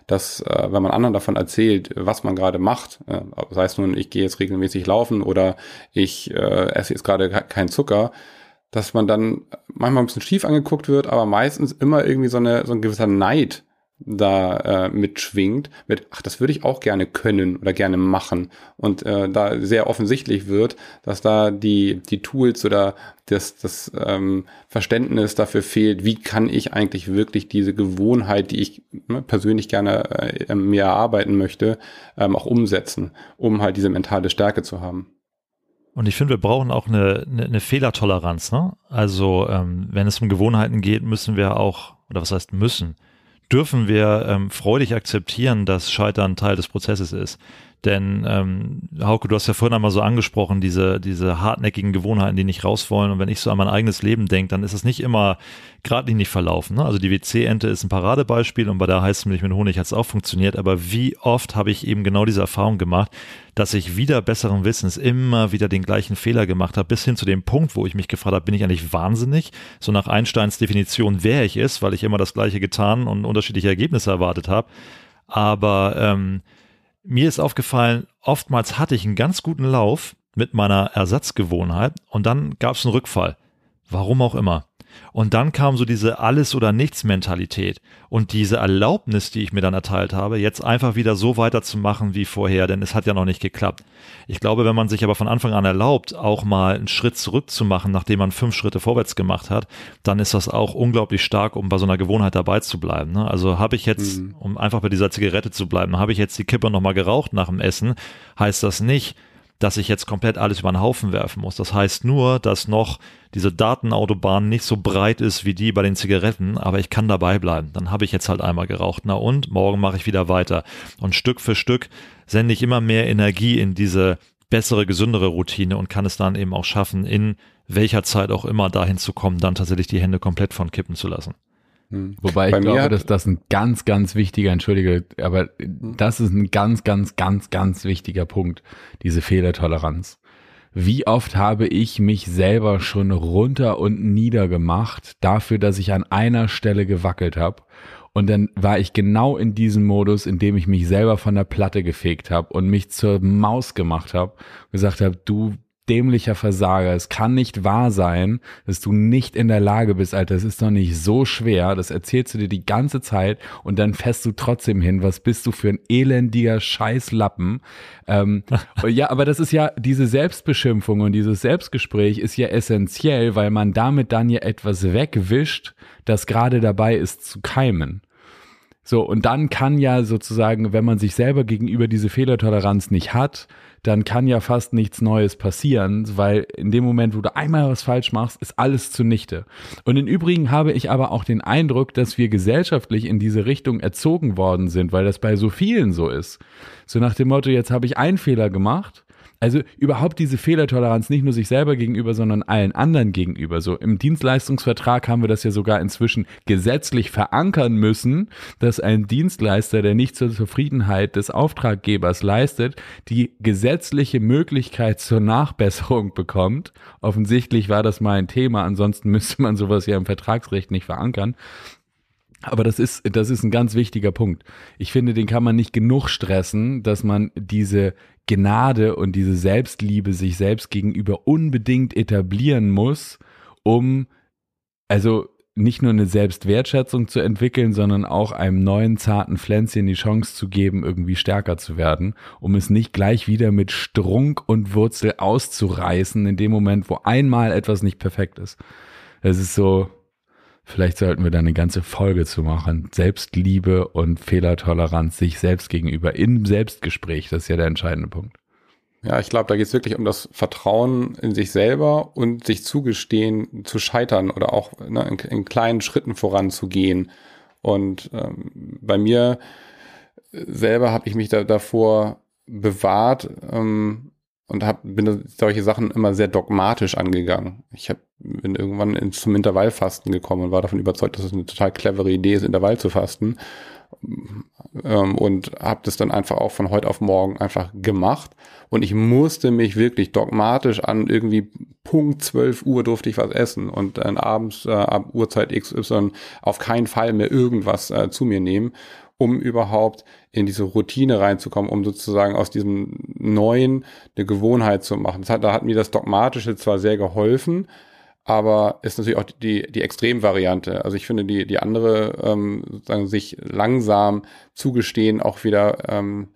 [SPEAKER 2] dass, äh, wenn man anderen davon erzählt, was man gerade macht, äh, sei es nun, ich gehe jetzt regelmäßig laufen oder ich äh, esse jetzt gerade keinen Zucker, dass man dann manchmal ein bisschen schief angeguckt wird, aber meistens immer irgendwie so, eine, so ein gewisser Neid da äh, mitschwingt, mit, ach, das würde ich auch gerne können oder gerne machen. Und äh, da sehr offensichtlich wird, dass da die, die Tools oder das, das ähm, Verständnis dafür fehlt, wie kann ich eigentlich wirklich diese Gewohnheit, die ich ne, persönlich gerne äh, mir erarbeiten möchte, ähm, auch umsetzen, um halt diese mentale Stärke zu haben.
[SPEAKER 3] Und ich finde, wir brauchen auch eine, eine, eine Fehlertoleranz. Ne? Also ähm, wenn es um Gewohnheiten geht, müssen wir auch, oder was heißt müssen, dürfen wir ähm, freudig akzeptieren, dass Scheitern Teil des Prozesses ist. Denn ähm, Hauke, du hast ja vorhin einmal so angesprochen, diese, diese hartnäckigen Gewohnheiten, die nicht raus wollen. Und wenn ich so an mein eigenes Leben denke, dann ist es nicht immer geradlinig verlaufen. Ne? Also die WC-Ente ist ein Paradebeispiel und bei der heißt Milch mit Honig hat es auch funktioniert. Aber wie oft habe ich eben genau diese Erfahrung gemacht, dass ich wieder besseren Wissens immer wieder den gleichen Fehler gemacht habe, bis hin zu dem Punkt, wo ich mich gefragt habe, bin ich eigentlich wahnsinnig? So nach Einsteins Definition, wer ich ist, weil ich immer das gleiche getan und unterschiedliche Ergebnisse erwartet habe. Aber ähm, mir ist aufgefallen, oftmals hatte ich einen ganz guten Lauf mit meiner Ersatzgewohnheit und dann gab es einen Rückfall. Warum auch immer. Und dann kam so diese Alles- oder Nichts-Mentalität und diese Erlaubnis, die ich mir dann erteilt habe, jetzt einfach wieder so weiterzumachen wie vorher, denn es hat ja noch nicht geklappt. Ich glaube, wenn man sich aber von Anfang an erlaubt, auch mal einen Schritt zurück zu machen, nachdem man fünf Schritte vorwärts gemacht hat, dann ist das auch unglaublich stark, um bei so einer Gewohnheit dabei zu bleiben. Ne? Also habe ich jetzt, mhm. um einfach bei dieser Zigarette zu bleiben, habe ich jetzt die Kippe nochmal geraucht nach dem Essen, heißt das nicht, dass ich jetzt komplett alles über den Haufen werfen muss. Das heißt nur, dass noch diese Datenautobahn nicht so breit ist wie die bei den Zigaretten, aber ich kann dabei bleiben. Dann habe ich jetzt halt einmal geraucht. Na und morgen mache ich wieder weiter. Und Stück für Stück sende ich immer mehr Energie in diese bessere, gesündere Routine und kann es dann eben auch schaffen, in welcher Zeit auch immer dahin zu kommen, dann tatsächlich die Hände komplett von kippen zu lassen.
[SPEAKER 1] Hm. Wobei ich glaube, dass das ein ganz, ganz wichtiger, entschuldige, aber hm. das ist ein ganz, ganz, ganz, ganz wichtiger Punkt, diese Fehlertoleranz. Wie oft habe ich mich selber schon runter und nieder gemacht dafür, dass ich an einer Stelle gewackelt habe und dann war ich genau in diesem Modus, in dem ich mich selber von der Platte gefegt habe und mich zur Maus gemacht habe, gesagt habe, du dämlicher Versager. Es kann nicht wahr sein, dass du nicht in der Lage bist, Alter. Es ist doch nicht so schwer. Das erzählst du dir die ganze Zeit und dann fährst du trotzdem hin. Was bist du für ein elendiger Scheißlappen? Ähm, ja, aber das ist ja, diese Selbstbeschimpfung und dieses Selbstgespräch ist ja essentiell, weil man damit dann ja etwas wegwischt, das gerade dabei ist zu keimen. So, und dann kann ja sozusagen, wenn man sich selber gegenüber diese Fehlertoleranz nicht hat, dann kann ja fast nichts Neues passieren, weil in dem Moment, wo du einmal was falsch machst, ist alles zunichte. Und im Übrigen habe ich aber auch den Eindruck, dass wir gesellschaftlich in diese Richtung erzogen worden sind, weil das bei so vielen so ist. So nach dem Motto, jetzt habe ich einen Fehler gemacht also überhaupt diese Fehlertoleranz nicht nur sich selber gegenüber, sondern allen anderen gegenüber. So im Dienstleistungsvertrag haben wir das ja sogar inzwischen gesetzlich verankern müssen, dass ein Dienstleister, der nicht zur Zufriedenheit des Auftraggebers leistet, die gesetzliche Möglichkeit zur Nachbesserung bekommt. Offensichtlich war das mal ein Thema, ansonsten müsste man sowas ja im Vertragsrecht nicht verankern. Aber das ist, das ist ein ganz wichtiger Punkt. Ich finde, den kann man nicht genug stressen, dass man diese Gnade und diese Selbstliebe sich selbst gegenüber unbedingt etablieren muss, um also nicht nur eine Selbstwertschätzung zu entwickeln, sondern auch einem neuen zarten Pflänzchen die Chance zu geben, irgendwie stärker zu werden, um es nicht gleich wieder mit Strunk und Wurzel auszureißen in dem Moment, wo einmal etwas nicht perfekt ist. Es ist so, Vielleicht sollten wir da eine ganze Folge zu machen. Selbstliebe und Fehlertoleranz sich selbst gegenüber im Selbstgespräch. Das ist ja der entscheidende Punkt.
[SPEAKER 2] Ja, ich glaube, da geht es wirklich um das Vertrauen in sich selber und sich zugestehen, zu scheitern oder auch ne, in, in, kleinen Schritten voranzugehen. Und ähm, bei mir selber habe ich mich da davor bewahrt, ähm, und hab, bin solche Sachen immer sehr dogmatisch angegangen. Ich hab, bin irgendwann ins, zum Intervallfasten gekommen und war davon überzeugt, dass es eine total clevere Idee ist, Intervall zu fasten. Ähm, und habe das dann einfach auch von heute auf morgen einfach gemacht. Und ich musste mich wirklich dogmatisch an irgendwie Punkt 12 Uhr durfte ich was essen und dann abends äh, ab Uhrzeit XY auf keinen Fall mehr irgendwas äh, zu mir nehmen um überhaupt in diese Routine reinzukommen, um sozusagen aus diesem Neuen eine Gewohnheit zu machen. Hat, da hat mir das Dogmatische zwar sehr geholfen, aber ist natürlich auch die, die Extremvariante. Also ich finde die, die andere, ähm, sozusagen sich langsam zugestehen, auch wieder ähm,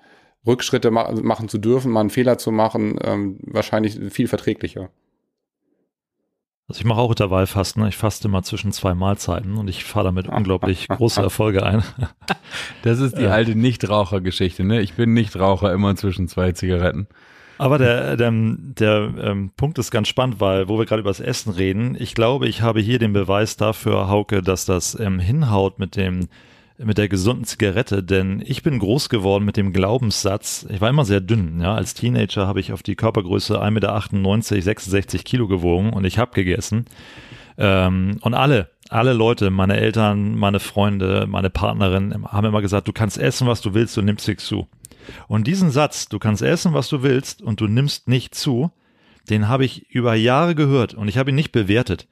[SPEAKER 2] Rückschritte ma machen zu dürfen, mal einen Fehler zu machen, ähm, wahrscheinlich viel verträglicher.
[SPEAKER 3] Also ich mache auch Intervallfasten. Ich faste immer zwischen zwei Mahlzeiten und ich fahre damit unglaublich große Erfolge ein.
[SPEAKER 1] Das ist die alte Nichtrauchergeschichte, ne? Ich bin Nichtraucher immer zwischen zwei Zigaretten.
[SPEAKER 3] Aber der, der, der ähm, Punkt ist ganz spannend, weil, wo wir gerade über das Essen reden, ich glaube, ich habe hier den Beweis dafür, Hauke, dass das ähm, hinhaut mit dem mit der gesunden Zigarette, denn ich bin groß geworden mit dem Glaubenssatz, ich war immer sehr dünn, ja, als Teenager habe ich auf die Körpergröße 1,98 Meter, 66 Kilo gewogen und ich habe gegessen. Ähm, und alle, alle Leute, meine Eltern, meine Freunde, meine Partnerin haben immer gesagt, du kannst essen, was du willst, du nimmst nichts zu. Und diesen Satz, du kannst essen, was du willst und du nimmst nicht zu, den habe ich über Jahre gehört und ich habe ihn nicht bewertet.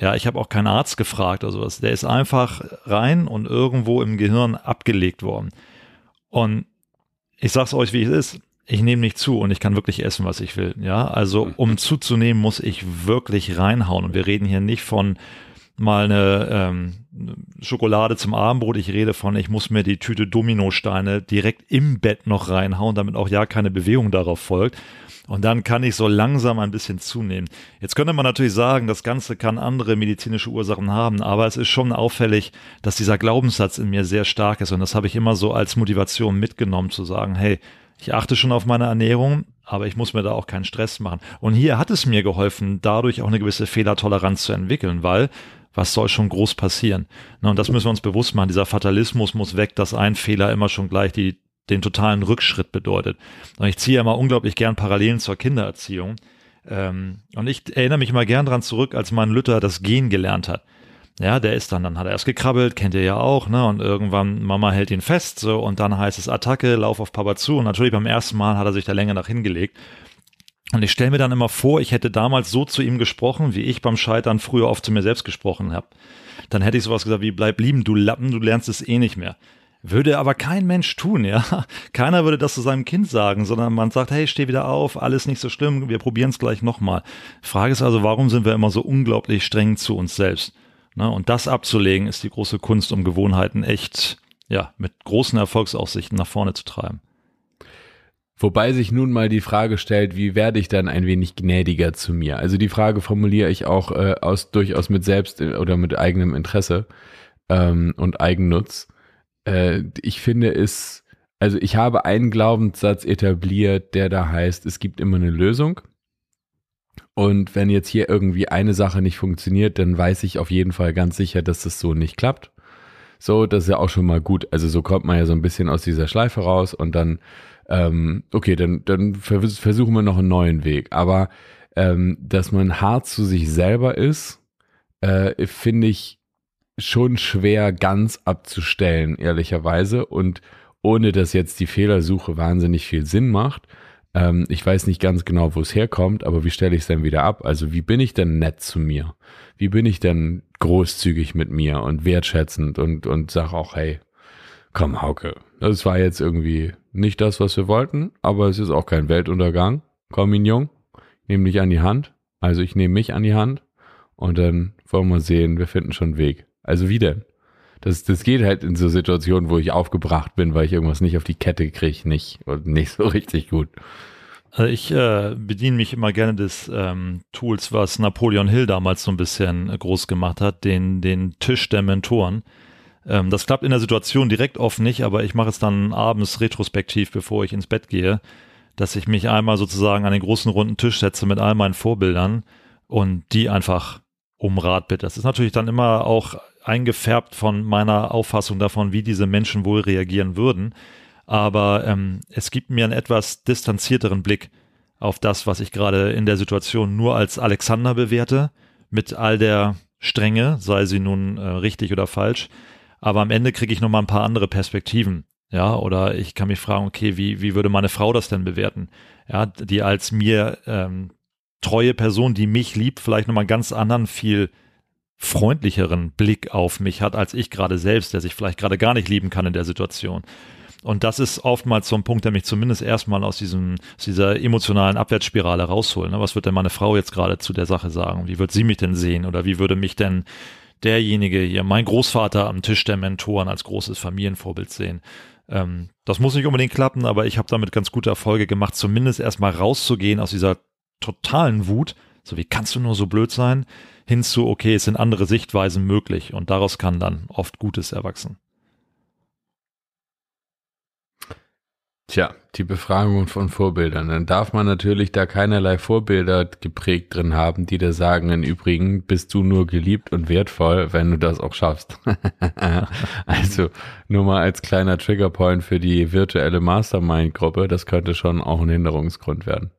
[SPEAKER 3] Ja, ich habe auch keinen Arzt gefragt oder sowas. Der ist einfach rein und irgendwo im Gehirn abgelegt worden. Und ich sag's euch, wie es ist. Ich nehme nicht zu und ich kann wirklich essen, was ich will. Ja, also um zuzunehmen, muss ich wirklich reinhauen. Und wir reden hier nicht von mal eine ähm, Schokolade zum Abendbrot. Ich rede von, ich muss mir die Tüte Dominosteine direkt im Bett noch reinhauen, damit auch ja keine Bewegung darauf folgt. Und dann kann ich so langsam ein bisschen zunehmen. Jetzt könnte man natürlich sagen, das Ganze kann andere medizinische Ursachen haben, aber es ist schon auffällig, dass dieser Glaubenssatz in mir sehr stark ist. Und das habe ich immer so als Motivation mitgenommen, zu sagen, hey, ich achte schon auf meine Ernährung, aber ich muss mir da auch keinen Stress machen. Und hier hat es mir geholfen, dadurch auch eine gewisse Fehlertoleranz zu entwickeln, weil was soll schon groß passieren? und das müssen wir uns bewusst machen. Dieser Fatalismus muss weg, dass ein Fehler immer schon gleich die den totalen Rückschritt bedeutet. Und ich ziehe immer unglaublich gern Parallelen zur Kindererziehung. Ähm, und ich erinnere mich immer gern dran zurück, als mein Luther das Gehen gelernt hat. Ja, der ist dann, dann hat er erst gekrabbelt, kennt ihr ja auch, ne? Und irgendwann, Mama hält ihn fest, so, und dann heißt es Attacke, Lauf auf Papa zu. Und natürlich beim ersten Mal hat er sich da länger nach hingelegt. Und ich stelle mir dann immer vor, ich hätte damals so zu ihm gesprochen, wie ich beim Scheitern früher oft zu mir selbst gesprochen habe. Dann hätte ich sowas gesagt wie, bleib lieben, du Lappen, du lernst es eh nicht mehr. Würde aber kein Mensch tun, ja. Keiner würde das zu seinem Kind sagen, sondern man sagt, hey, steh wieder auf, alles nicht so schlimm, wir probieren es gleich nochmal. Frage ist also, warum sind wir immer so unglaublich streng zu uns selbst? Ne? Und das abzulegen, ist die große Kunst, um Gewohnheiten echt, ja, mit großen Erfolgsaussichten nach vorne zu treiben.
[SPEAKER 1] Wobei sich nun mal die Frage stellt, wie werde ich dann ein wenig gnädiger zu mir? Also die Frage formuliere ich auch äh, aus durchaus mit selbst oder mit eigenem Interesse ähm, und Eigennutz äh, ich finde es, also ich habe einen Glaubenssatz etabliert, der da heißt, es gibt immer eine Lösung. Und wenn jetzt hier irgendwie eine Sache nicht funktioniert, dann weiß ich auf jeden Fall ganz sicher, dass das so nicht klappt. So, das ist ja auch schon mal gut. Also so kommt man ja so ein bisschen aus dieser Schleife raus und dann, ähm, okay, dann, dann versuchen wir noch einen neuen Weg. Aber ähm, dass man hart zu sich selber ist, äh, finde ich schon schwer ganz abzustellen, ehrlicherweise. Und ohne dass jetzt die Fehlersuche wahnsinnig viel Sinn macht, ähm, ich weiß nicht ganz genau, wo es herkommt, aber wie stelle ich es denn wieder ab? Also wie bin ich denn nett zu mir? Wie bin ich denn großzügig mit mir und wertschätzend und, und sag auch, hey, komm, Hauke, das war jetzt irgendwie nicht das, was wir wollten, aber es ist auch kein Weltuntergang. Komm, Jung, nehm dich an die Hand. Also ich nehme mich an die Hand und dann wollen wir sehen, wir finden schon einen Weg. Also wie denn? Das, das geht halt in so Situationen, wo ich aufgebracht bin, weil ich irgendwas nicht auf die Kette kriege, nicht und nicht so richtig gut.
[SPEAKER 3] Also ich äh, bediene mich immer gerne des ähm, Tools, was Napoleon Hill damals so ein bisschen groß gemacht hat, den, den Tisch der Mentoren. Ähm, das klappt in der Situation direkt oft nicht, aber ich mache es dann abends retrospektiv, bevor ich ins Bett gehe, dass ich mich einmal sozusagen an den großen runden Tisch setze mit all meinen Vorbildern und die einfach um Rat bitte. Das ist natürlich dann immer auch eingefärbt von meiner Auffassung davon, wie diese Menschen wohl reagieren würden. Aber ähm, es gibt mir einen etwas distanzierteren Blick auf das, was ich gerade in der Situation nur als Alexander bewerte, mit all der Strenge, sei sie nun äh, richtig oder falsch. Aber am Ende kriege ich nochmal ein paar andere Perspektiven. Ja, oder ich kann mich fragen, okay, wie, wie würde meine Frau das denn bewerten? Ja, die als mir ähm, treue Person, die mich liebt, vielleicht nochmal einen ganz anderen, viel freundlicheren Blick auf mich hat, als ich gerade selbst, der sich vielleicht gerade gar nicht lieben kann in der Situation. Und das ist oftmals so ein Punkt, der mich zumindest erstmal aus, diesem, aus dieser emotionalen Abwärtsspirale rausholt. Ne? Was wird denn meine Frau jetzt gerade zu der Sache sagen? Wie wird sie mich denn sehen? Oder wie würde mich denn derjenige hier, mein Großvater am Tisch der Mentoren als großes Familienvorbild sehen? Ähm, das muss nicht unbedingt klappen, aber ich habe damit ganz gute Erfolge gemacht, zumindest erstmal rauszugehen aus dieser totalen Wut, so wie kannst du nur so blöd sein, hin zu, okay, es sind andere Sichtweisen möglich und daraus kann dann oft Gutes erwachsen.
[SPEAKER 1] Tja, die Befragung von Vorbildern. Dann darf man natürlich da keinerlei Vorbilder geprägt drin haben, die da sagen, im Übrigen bist du nur geliebt und wertvoll, wenn du das auch schaffst. also nur mal als kleiner Triggerpoint für die virtuelle Mastermind-Gruppe, das könnte schon auch ein Hinderungsgrund werden.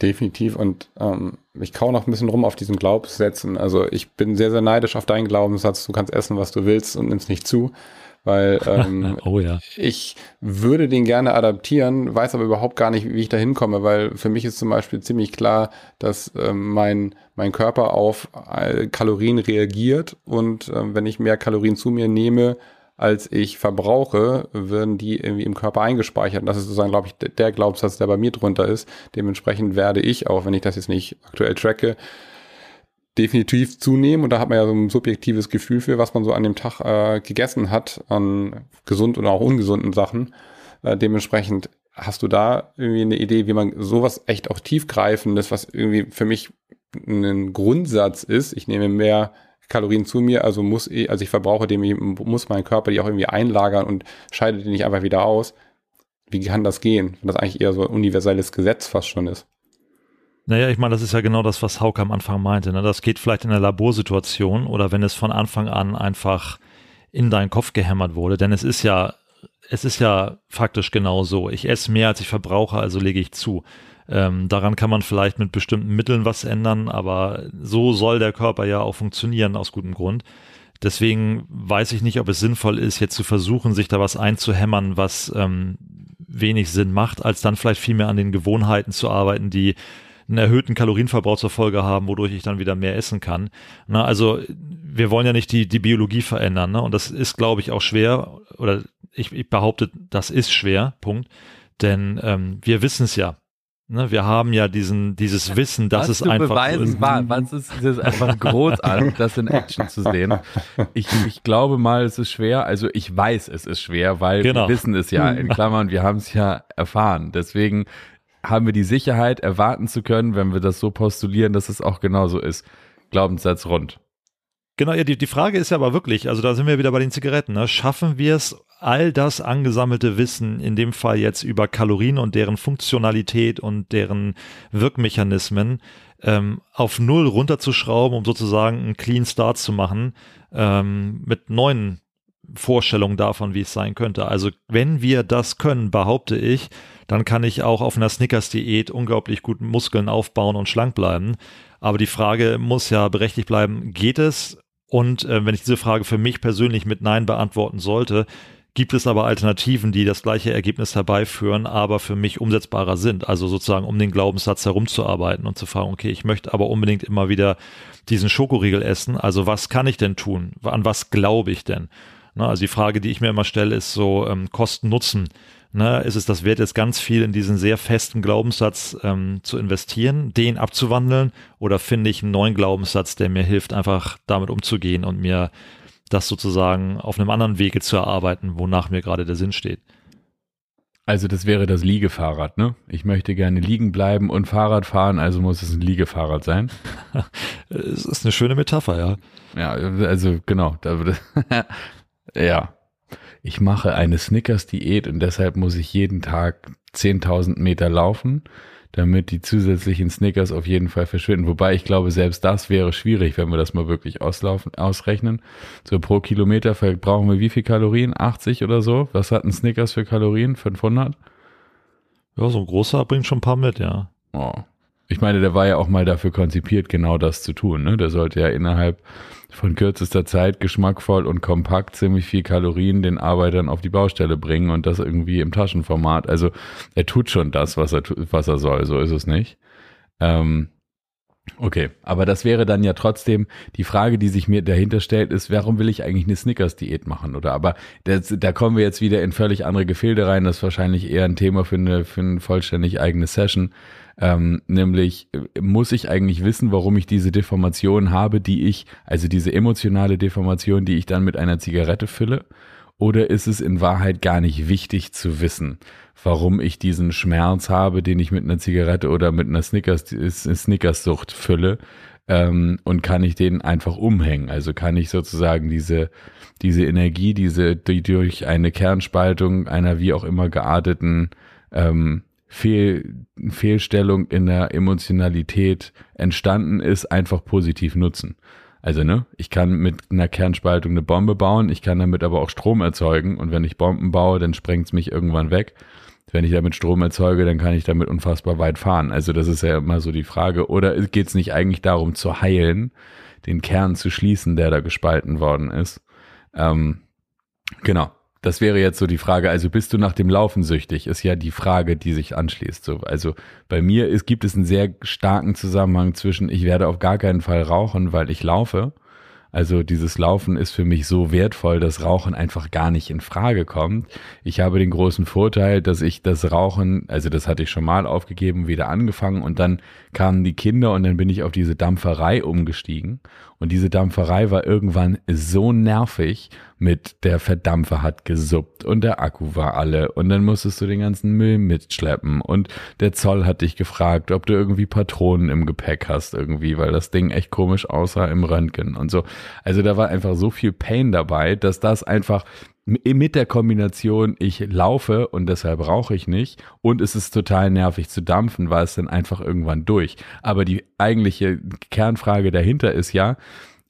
[SPEAKER 2] Definitiv. Und ähm, ich kau noch ein bisschen rum auf diesen Glaubenssätzen. Also ich bin sehr, sehr neidisch auf deinen Glaubenssatz, du kannst essen, was du willst und nimmst nicht zu. Weil ähm,
[SPEAKER 3] oh, ja.
[SPEAKER 2] ich würde den gerne adaptieren, weiß aber überhaupt gar nicht, wie ich da hinkomme, weil für mich ist zum Beispiel ziemlich klar, dass ähm, mein, mein Körper auf äh, Kalorien reagiert und äh, wenn ich mehr Kalorien zu mir nehme, als ich verbrauche, werden die irgendwie im Körper eingespeichert. Und das ist sozusagen, glaube ich, der Glaubenssatz, der bei mir drunter ist. Dementsprechend werde ich, auch wenn ich das jetzt nicht aktuell tracke, definitiv zunehmen. Und da hat man ja so ein subjektives Gefühl für, was man so an dem Tag äh, gegessen hat, an gesund oder auch ungesunden Sachen. Äh, dementsprechend hast du da irgendwie eine Idee, wie man sowas echt auch tiefgreifendes, was irgendwie für mich ein Grundsatz ist. Ich nehme mehr Kalorien zu mir, also muss ich, also ich verbrauche dem, muss mein Körper die auch irgendwie einlagern und scheidet die nicht einfach wieder aus. Wie kann das gehen, wenn das eigentlich eher so ein universelles Gesetz fast schon ist?
[SPEAKER 3] Naja, ich meine, das ist ja genau das, was Hauke am Anfang meinte. Ne? Das geht vielleicht in einer Laborsituation oder wenn es von Anfang an einfach in deinen Kopf gehämmert wurde, denn es ist ja, es ist ja faktisch genau so. Ich esse mehr, als ich verbrauche, also lege ich zu. Ähm, daran kann man vielleicht mit bestimmten Mitteln was ändern, aber so soll der Körper ja auch funktionieren aus gutem Grund. Deswegen weiß ich nicht, ob es sinnvoll ist, jetzt zu versuchen, sich da was einzuhämmern, was ähm, wenig Sinn macht, als dann vielleicht viel mehr an den Gewohnheiten zu arbeiten, die einen erhöhten Kalorienverbrauch zur Folge haben, wodurch ich dann wieder mehr essen kann. Na, also wir wollen ja nicht die, die Biologie verändern, ne? Und das ist, glaube ich, auch schwer, oder ich, ich behaupte, das ist schwer, Punkt. Denn ähm, wir wissen es ja. Ne, wir haben ja diesen, dieses Wissen, dass was es einfach
[SPEAKER 1] beweisen
[SPEAKER 3] so ist.
[SPEAKER 1] War, was ist, ist einfach großartig, das in Action zu sehen. Ich, ich glaube mal, es ist schwer. Also ich weiß, es ist schwer, weil genau. wir wissen es ja in Klammern, wir haben es ja erfahren. Deswegen haben wir die Sicherheit, erwarten zu können, wenn wir das so postulieren, dass es auch genauso ist. Glaubenssatz rund.
[SPEAKER 3] Genau, ja, die, die Frage ist ja aber wirklich, also da sind wir wieder bei den Zigaretten, ne? schaffen wir es, all das angesammelte Wissen, in dem Fall jetzt über Kalorien und deren Funktionalität und deren Wirkmechanismen, ähm, auf Null runterzuschrauben, um sozusagen einen Clean Start zu machen, ähm, mit neuen Vorstellungen davon, wie es sein könnte. Also wenn wir das können, behaupte ich, dann kann ich auch auf einer Snickers-Diät unglaublich gut Muskeln aufbauen und schlank bleiben. Aber die Frage muss ja berechtigt bleiben, geht es und äh, wenn ich diese Frage für mich persönlich mit Nein beantworten sollte, gibt es aber Alternativen, die das gleiche Ergebnis herbeiführen, aber für mich umsetzbarer sind. Also sozusagen um den Glaubenssatz herumzuarbeiten und zu fragen, okay, ich möchte aber unbedingt immer wieder diesen Schokoriegel essen. Also was kann ich denn tun? An was glaube ich denn? Na, also die Frage, die ich mir immer stelle, ist so ähm, Kosten-Nutzen. Ne, ist es das wert, jetzt ganz viel in diesen sehr festen Glaubenssatz ähm, zu investieren, den abzuwandeln? Oder finde ich einen neuen Glaubenssatz, der mir hilft, einfach damit umzugehen und mir das sozusagen auf einem anderen Wege zu erarbeiten, wonach mir gerade der Sinn steht?
[SPEAKER 1] Also das wäre das Liegefahrrad, ne? Ich möchte gerne liegen bleiben und Fahrrad fahren, also muss es ein Liegefahrrad sein.
[SPEAKER 3] Es ist eine schöne Metapher, ja.
[SPEAKER 1] Ja, also genau. ja, ich mache eine Snickers-Diät und deshalb muss ich jeden Tag 10.000 Meter laufen, damit die zusätzlichen Snickers auf jeden Fall verschwinden. Wobei ich glaube, selbst das wäre schwierig, wenn wir das mal wirklich auslaufen, ausrechnen. So pro Kilometer brauchen wir wie viel Kalorien? 80 oder so? Was hat ein Snickers für Kalorien? 500?
[SPEAKER 3] Ja, so ein großer bringt schon ein paar mit, ja.
[SPEAKER 1] Oh. Ich meine, der war ja auch mal dafür konzipiert, genau das zu tun. Ne? Der sollte ja innerhalb von kürzester Zeit geschmackvoll und kompakt ziemlich viel Kalorien den Arbeitern auf die Baustelle bringen und das irgendwie im Taschenformat. Also er tut schon das, was er, was er soll, so ist es nicht. Ähm, Okay, aber das wäre dann ja trotzdem die Frage, die sich mir dahinter stellt, ist, warum will ich eigentlich eine Snickers-Diät machen? Oder aber das, da kommen wir jetzt wieder in völlig andere Gefilde rein. Das ist wahrscheinlich eher ein Thema für eine, für eine vollständig eigene Session. Ähm, nämlich muss ich eigentlich wissen, warum ich diese Deformation habe, die ich, also diese emotionale Deformation, die ich dann mit einer Zigarette fülle? Oder ist es in Wahrheit gar nicht wichtig zu wissen? warum ich diesen Schmerz habe, den ich mit einer Zigarette oder mit einer Snickers, Snickers-Sucht fülle, ähm, und kann ich den einfach umhängen. Also kann ich sozusagen diese, diese Energie, diese, die durch eine Kernspaltung einer wie auch immer gearteten ähm, Fehl, Fehlstellung in der Emotionalität entstanden ist, einfach positiv nutzen. Also, ne, ich kann mit einer Kernspaltung eine Bombe bauen, ich kann damit aber auch Strom erzeugen und wenn ich Bomben baue, dann sprengt's mich irgendwann weg wenn ich damit Strom erzeuge, dann kann ich damit unfassbar weit fahren. Also das ist ja immer so die Frage. Oder geht es nicht eigentlich darum zu heilen, den Kern zu schließen, der da gespalten worden ist? Ähm, genau. Das wäre jetzt so die Frage. Also bist du nach dem Laufen süchtig? Ist ja die Frage, die sich anschließt. So, also bei mir ist, gibt es einen sehr starken Zusammenhang zwischen ich werde auf gar keinen Fall rauchen, weil ich laufe also dieses Laufen ist für mich so wertvoll, dass Rauchen einfach gar nicht in Frage kommt. Ich habe den großen Vorteil, dass ich das Rauchen, also das hatte ich schon mal aufgegeben, wieder angefangen und dann kamen die Kinder und dann bin ich auf diese Dampferei umgestiegen. Und diese Dampferei war irgendwann so nervig mit der Verdampfer hat gesuppt und der Akku war alle und dann musstest du den ganzen Müll mitschleppen und der Zoll hat dich gefragt, ob du irgendwie Patronen im Gepäck hast irgendwie, weil das Ding echt komisch aussah im Röntgen und so. Also da war einfach so viel Pain dabei, dass das einfach mit der Kombination, ich laufe und deshalb rauche ich nicht und es ist total nervig zu dampfen, war es dann einfach irgendwann durch. Aber die eigentliche Kernfrage dahinter ist ja,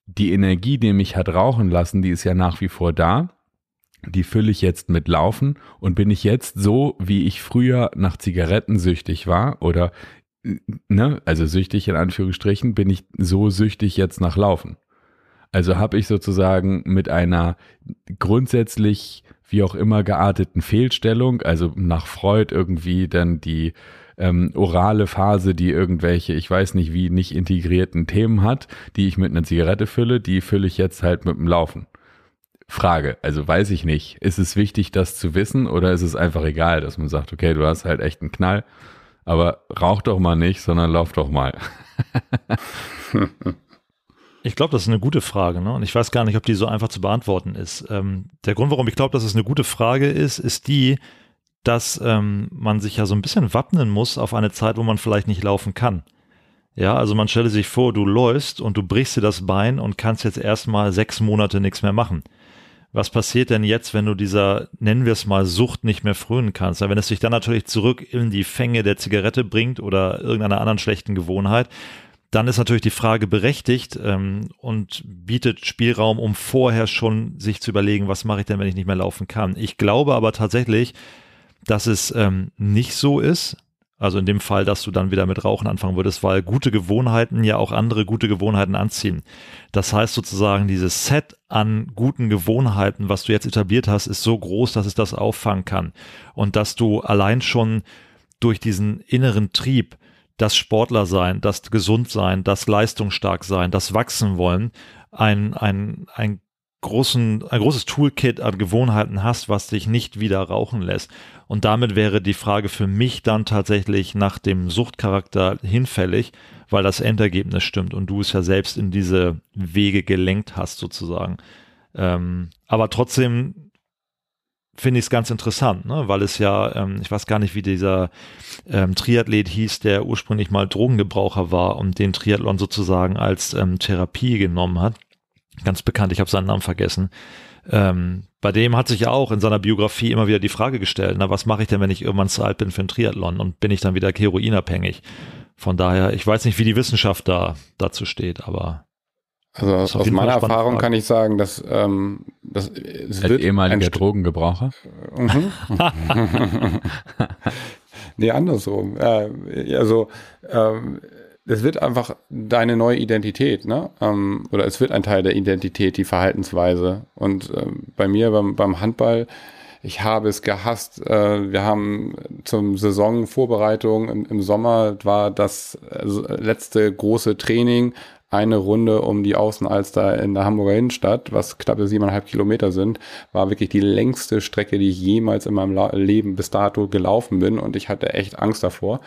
[SPEAKER 1] die Energie, die mich hat rauchen lassen, die ist ja nach wie vor da. Die fülle ich jetzt mit Laufen und bin ich jetzt so, wie ich früher nach Zigaretten süchtig war oder, ne, also süchtig in Anführungsstrichen, bin ich so süchtig jetzt nach Laufen. Also habe ich sozusagen mit einer grundsätzlich wie auch immer gearteten Fehlstellung, also nach Freud irgendwie dann die ähm, orale Phase, die irgendwelche, ich weiß nicht wie, nicht integrierten Themen hat, die ich mit einer Zigarette fülle, die fülle ich jetzt halt mit dem Laufen. Frage, also weiß ich nicht. Ist es wichtig, das zu wissen oder ist es einfach egal, dass man sagt, okay, du hast halt echt einen Knall, aber rauch doch mal nicht, sondern lauf doch mal.
[SPEAKER 3] Ich glaube, das ist eine gute Frage, ne? Und ich weiß gar nicht, ob die so einfach zu beantworten ist. Ähm, der Grund, warum ich glaube, dass es eine gute Frage ist, ist die, dass ähm, man sich ja so ein bisschen wappnen muss auf eine Zeit, wo man vielleicht nicht laufen kann. Ja, also man stelle sich vor, du läufst und du brichst dir das Bein und kannst jetzt erstmal sechs Monate nichts mehr machen. Was passiert denn jetzt, wenn du dieser, nennen wir es mal, Sucht nicht mehr frönen kannst? Wenn es dich dann natürlich zurück in die Fänge der Zigarette bringt oder irgendeiner anderen schlechten Gewohnheit, dann ist natürlich die Frage berechtigt ähm, und bietet Spielraum, um vorher schon sich zu überlegen, was mache ich denn, wenn ich nicht mehr laufen kann. Ich glaube aber tatsächlich, dass es ähm, nicht so ist. Also in dem Fall, dass du dann wieder mit Rauchen anfangen würdest, weil gute Gewohnheiten ja auch andere gute Gewohnheiten anziehen. Das heißt sozusagen, dieses Set an guten Gewohnheiten, was du jetzt etabliert hast, ist so groß, dass es das auffangen kann. Und dass du allein schon durch diesen inneren Trieb das Sportler sein, das gesund sein, das leistungsstark sein, das wachsen wollen, ein, ein, ein großen, ein großes Toolkit an Gewohnheiten hast, was dich nicht wieder rauchen lässt. Und damit wäre die Frage für mich dann tatsächlich nach dem Suchtcharakter hinfällig, weil das Endergebnis stimmt und du es ja selbst in diese Wege gelenkt hast sozusagen. Ähm, aber trotzdem finde ich es ganz interessant, ne? weil es ja, ähm, ich weiß gar nicht, wie dieser ähm, Triathlet hieß, der ursprünglich mal Drogengebraucher war und den Triathlon sozusagen als ähm, Therapie genommen hat. Ganz bekannt, ich habe seinen Namen vergessen. Ähm, bei dem hat sich ja auch in seiner Biografie immer wieder die Frage gestellt, na, was mache ich denn, wenn ich irgendwann zu alt bin für einen Triathlon und bin ich dann wieder heroinabhängig? Von daher, ich weiß nicht, wie die Wissenschaft da dazu steht, aber
[SPEAKER 2] also aus, aus meiner Erfahrung kann ich sagen, dass ähm, das es
[SPEAKER 1] Als wird ehemaliger Drogengebraucher. Mhm.
[SPEAKER 2] Nee, andersrum. Äh, also ähm, es wird einfach deine neue Identität, ne? Ähm, oder es wird ein Teil der Identität, die Verhaltensweise. Und ähm, bei mir beim, beim Handball, ich habe es gehasst. Äh, wir haben zum Saisonvorbereitung im, Sommer war das also, letzte große Training eine Runde um die Außenalster in der Hamburger Innenstadt, was knappe siebeneinhalb Kilometer sind, war wirklich die längste Strecke, die ich jemals in meinem Leben bis dato gelaufen bin und ich hatte echt Angst davor.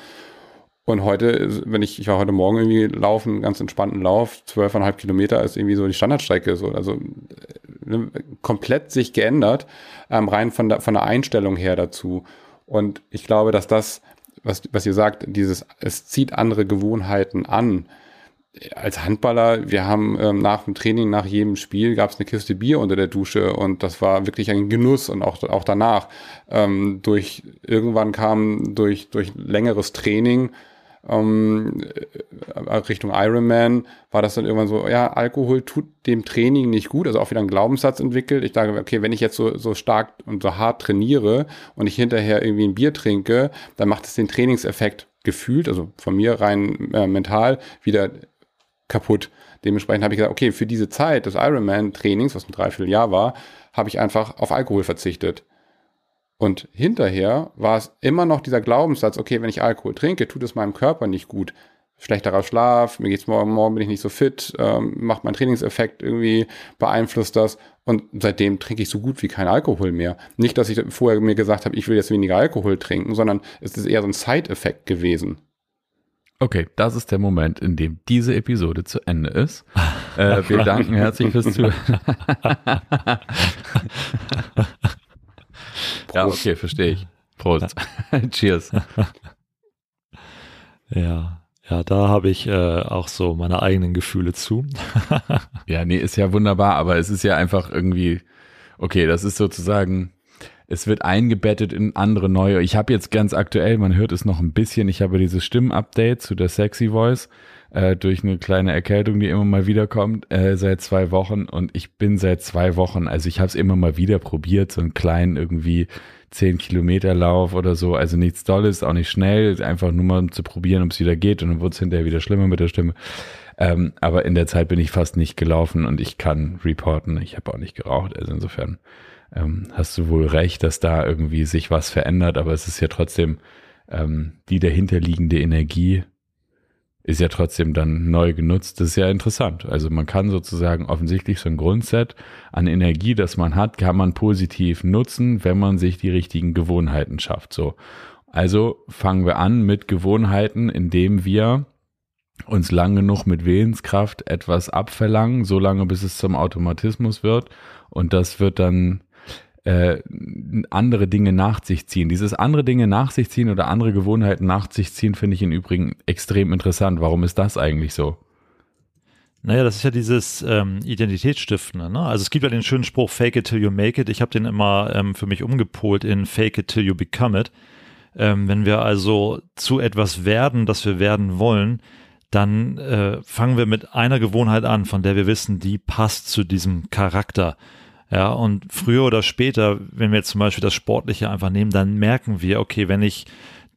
[SPEAKER 2] Und heute, wenn ich, ich war heute Morgen irgendwie laufen, ganz entspannten Lauf, zwölfeinhalb Kilometer ist irgendwie so die Standardstrecke, so, also ne, komplett sich geändert, ähm, rein von der, von der Einstellung her dazu. Und ich glaube, dass das, was, was ihr sagt, dieses, es zieht andere Gewohnheiten an. Als Handballer, wir haben ähm, nach dem Training, nach jedem Spiel gab es eine Kiste Bier unter der Dusche und das war wirklich ein Genuss und auch, auch danach. Ähm, durch irgendwann kam durch, durch längeres Training ähm, äh, Richtung Ironman war das dann irgendwann so, ja, Alkohol tut dem Training nicht gut, also auch wieder einen Glaubenssatz entwickelt. Ich sage, okay, wenn ich jetzt so, so stark und so hart trainiere und ich hinterher irgendwie ein Bier trinke, dann macht es den Trainingseffekt gefühlt, also von mir rein äh, mental, wieder kaputt. Dementsprechend habe ich gesagt, okay, für diese Zeit des Ironman-Trainings, was ein Dreivierteljahr war, habe ich einfach auf Alkohol verzichtet. Und hinterher war es immer noch dieser Glaubenssatz, okay, wenn ich Alkohol trinke, tut es meinem Körper nicht gut. Schlechterer Schlaf, mir geht's morgen, morgen bin ich nicht so fit, ähm, macht mein Trainingseffekt irgendwie, beeinflusst das. Und seitdem trinke ich so gut wie kein Alkohol mehr. Nicht, dass ich vorher mir gesagt habe, ich will jetzt weniger Alkohol trinken, sondern es ist eher so ein Side-Effekt gewesen.
[SPEAKER 1] Okay, das ist der Moment, in dem diese Episode zu Ende ist. äh, wir danken herzlich fürs Zuhören. Ja, okay, verstehe ich. Prost. Cheers.
[SPEAKER 3] Ja, ja, da habe ich äh, auch so meine eigenen Gefühle zu.
[SPEAKER 1] ja, nee, ist ja wunderbar, aber es ist ja einfach irgendwie, okay, das ist sozusagen, es wird eingebettet in andere neue. Ich habe jetzt ganz aktuell, man hört es noch ein bisschen, ich habe dieses Stimmupdate zu der Sexy Voice äh, durch eine kleine Erkältung, die immer mal wieder kommt, äh, seit zwei Wochen. Und ich bin seit zwei Wochen, also ich habe es immer mal wieder probiert, so einen kleinen irgendwie 10 Kilometer Lauf oder so. Also nichts Dolles, auch nicht schnell, einfach nur mal zu probieren, ob es wieder geht. Und dann wurde es hinterher wieder schlimmer mit der Stimme. Ähm, aber in der Zeit bin ich fast nicht gelaufen und ich kann reporten, ich habe auch nicht geraucht. Also insofern ähm, hast du wohl recht, dass da irgendwie sich was verändert, aber es ist ja trotzdem ähm, die dahinterliegende Energie, ist ja trotzdem dann neu genutzt. Das ist ja interessant. Also man kann sozusagen offensichtlich so ein Grundset an Energie, das man hat, kann man positiv nutzen, wenn man sich die richtigen Gewohnheiten schafft. So. Also fangen wir an mit Gewohnheiten, indem wir uns lang genug mit Willenskraft etwas abverlangen, so lange bis es zum Automatismus wird. Und das wird dann äh, andere Dinge nach sich ziehen. Dieses andere Dinge nach sich ziehen oder andere Gewohnheiten nach sich ziehen, finde ich im Übrigen extrem interessant. Warum ist das eigentlich so?
[SPEAKER 3] Naja, das ist ja dieses ähm, Identitätsstiftende. Ne? Also es gibt ja den schönen Spruch, fake it till you make it. Ich habe den immer ähm, für mich umgepolt in fake it till you become it. Ähm, wenn wir also zu etwas werden, das wir werden wollen, dann äh, fangen wir mit einer Gewohnheit an, von der wir wissen, die passt zu diesem Charakter. Ja, und früher oder später, wenn wir jetzt zum Beispiel das Sportliche einfach nehmen, dann merken wir, okay, wenn ich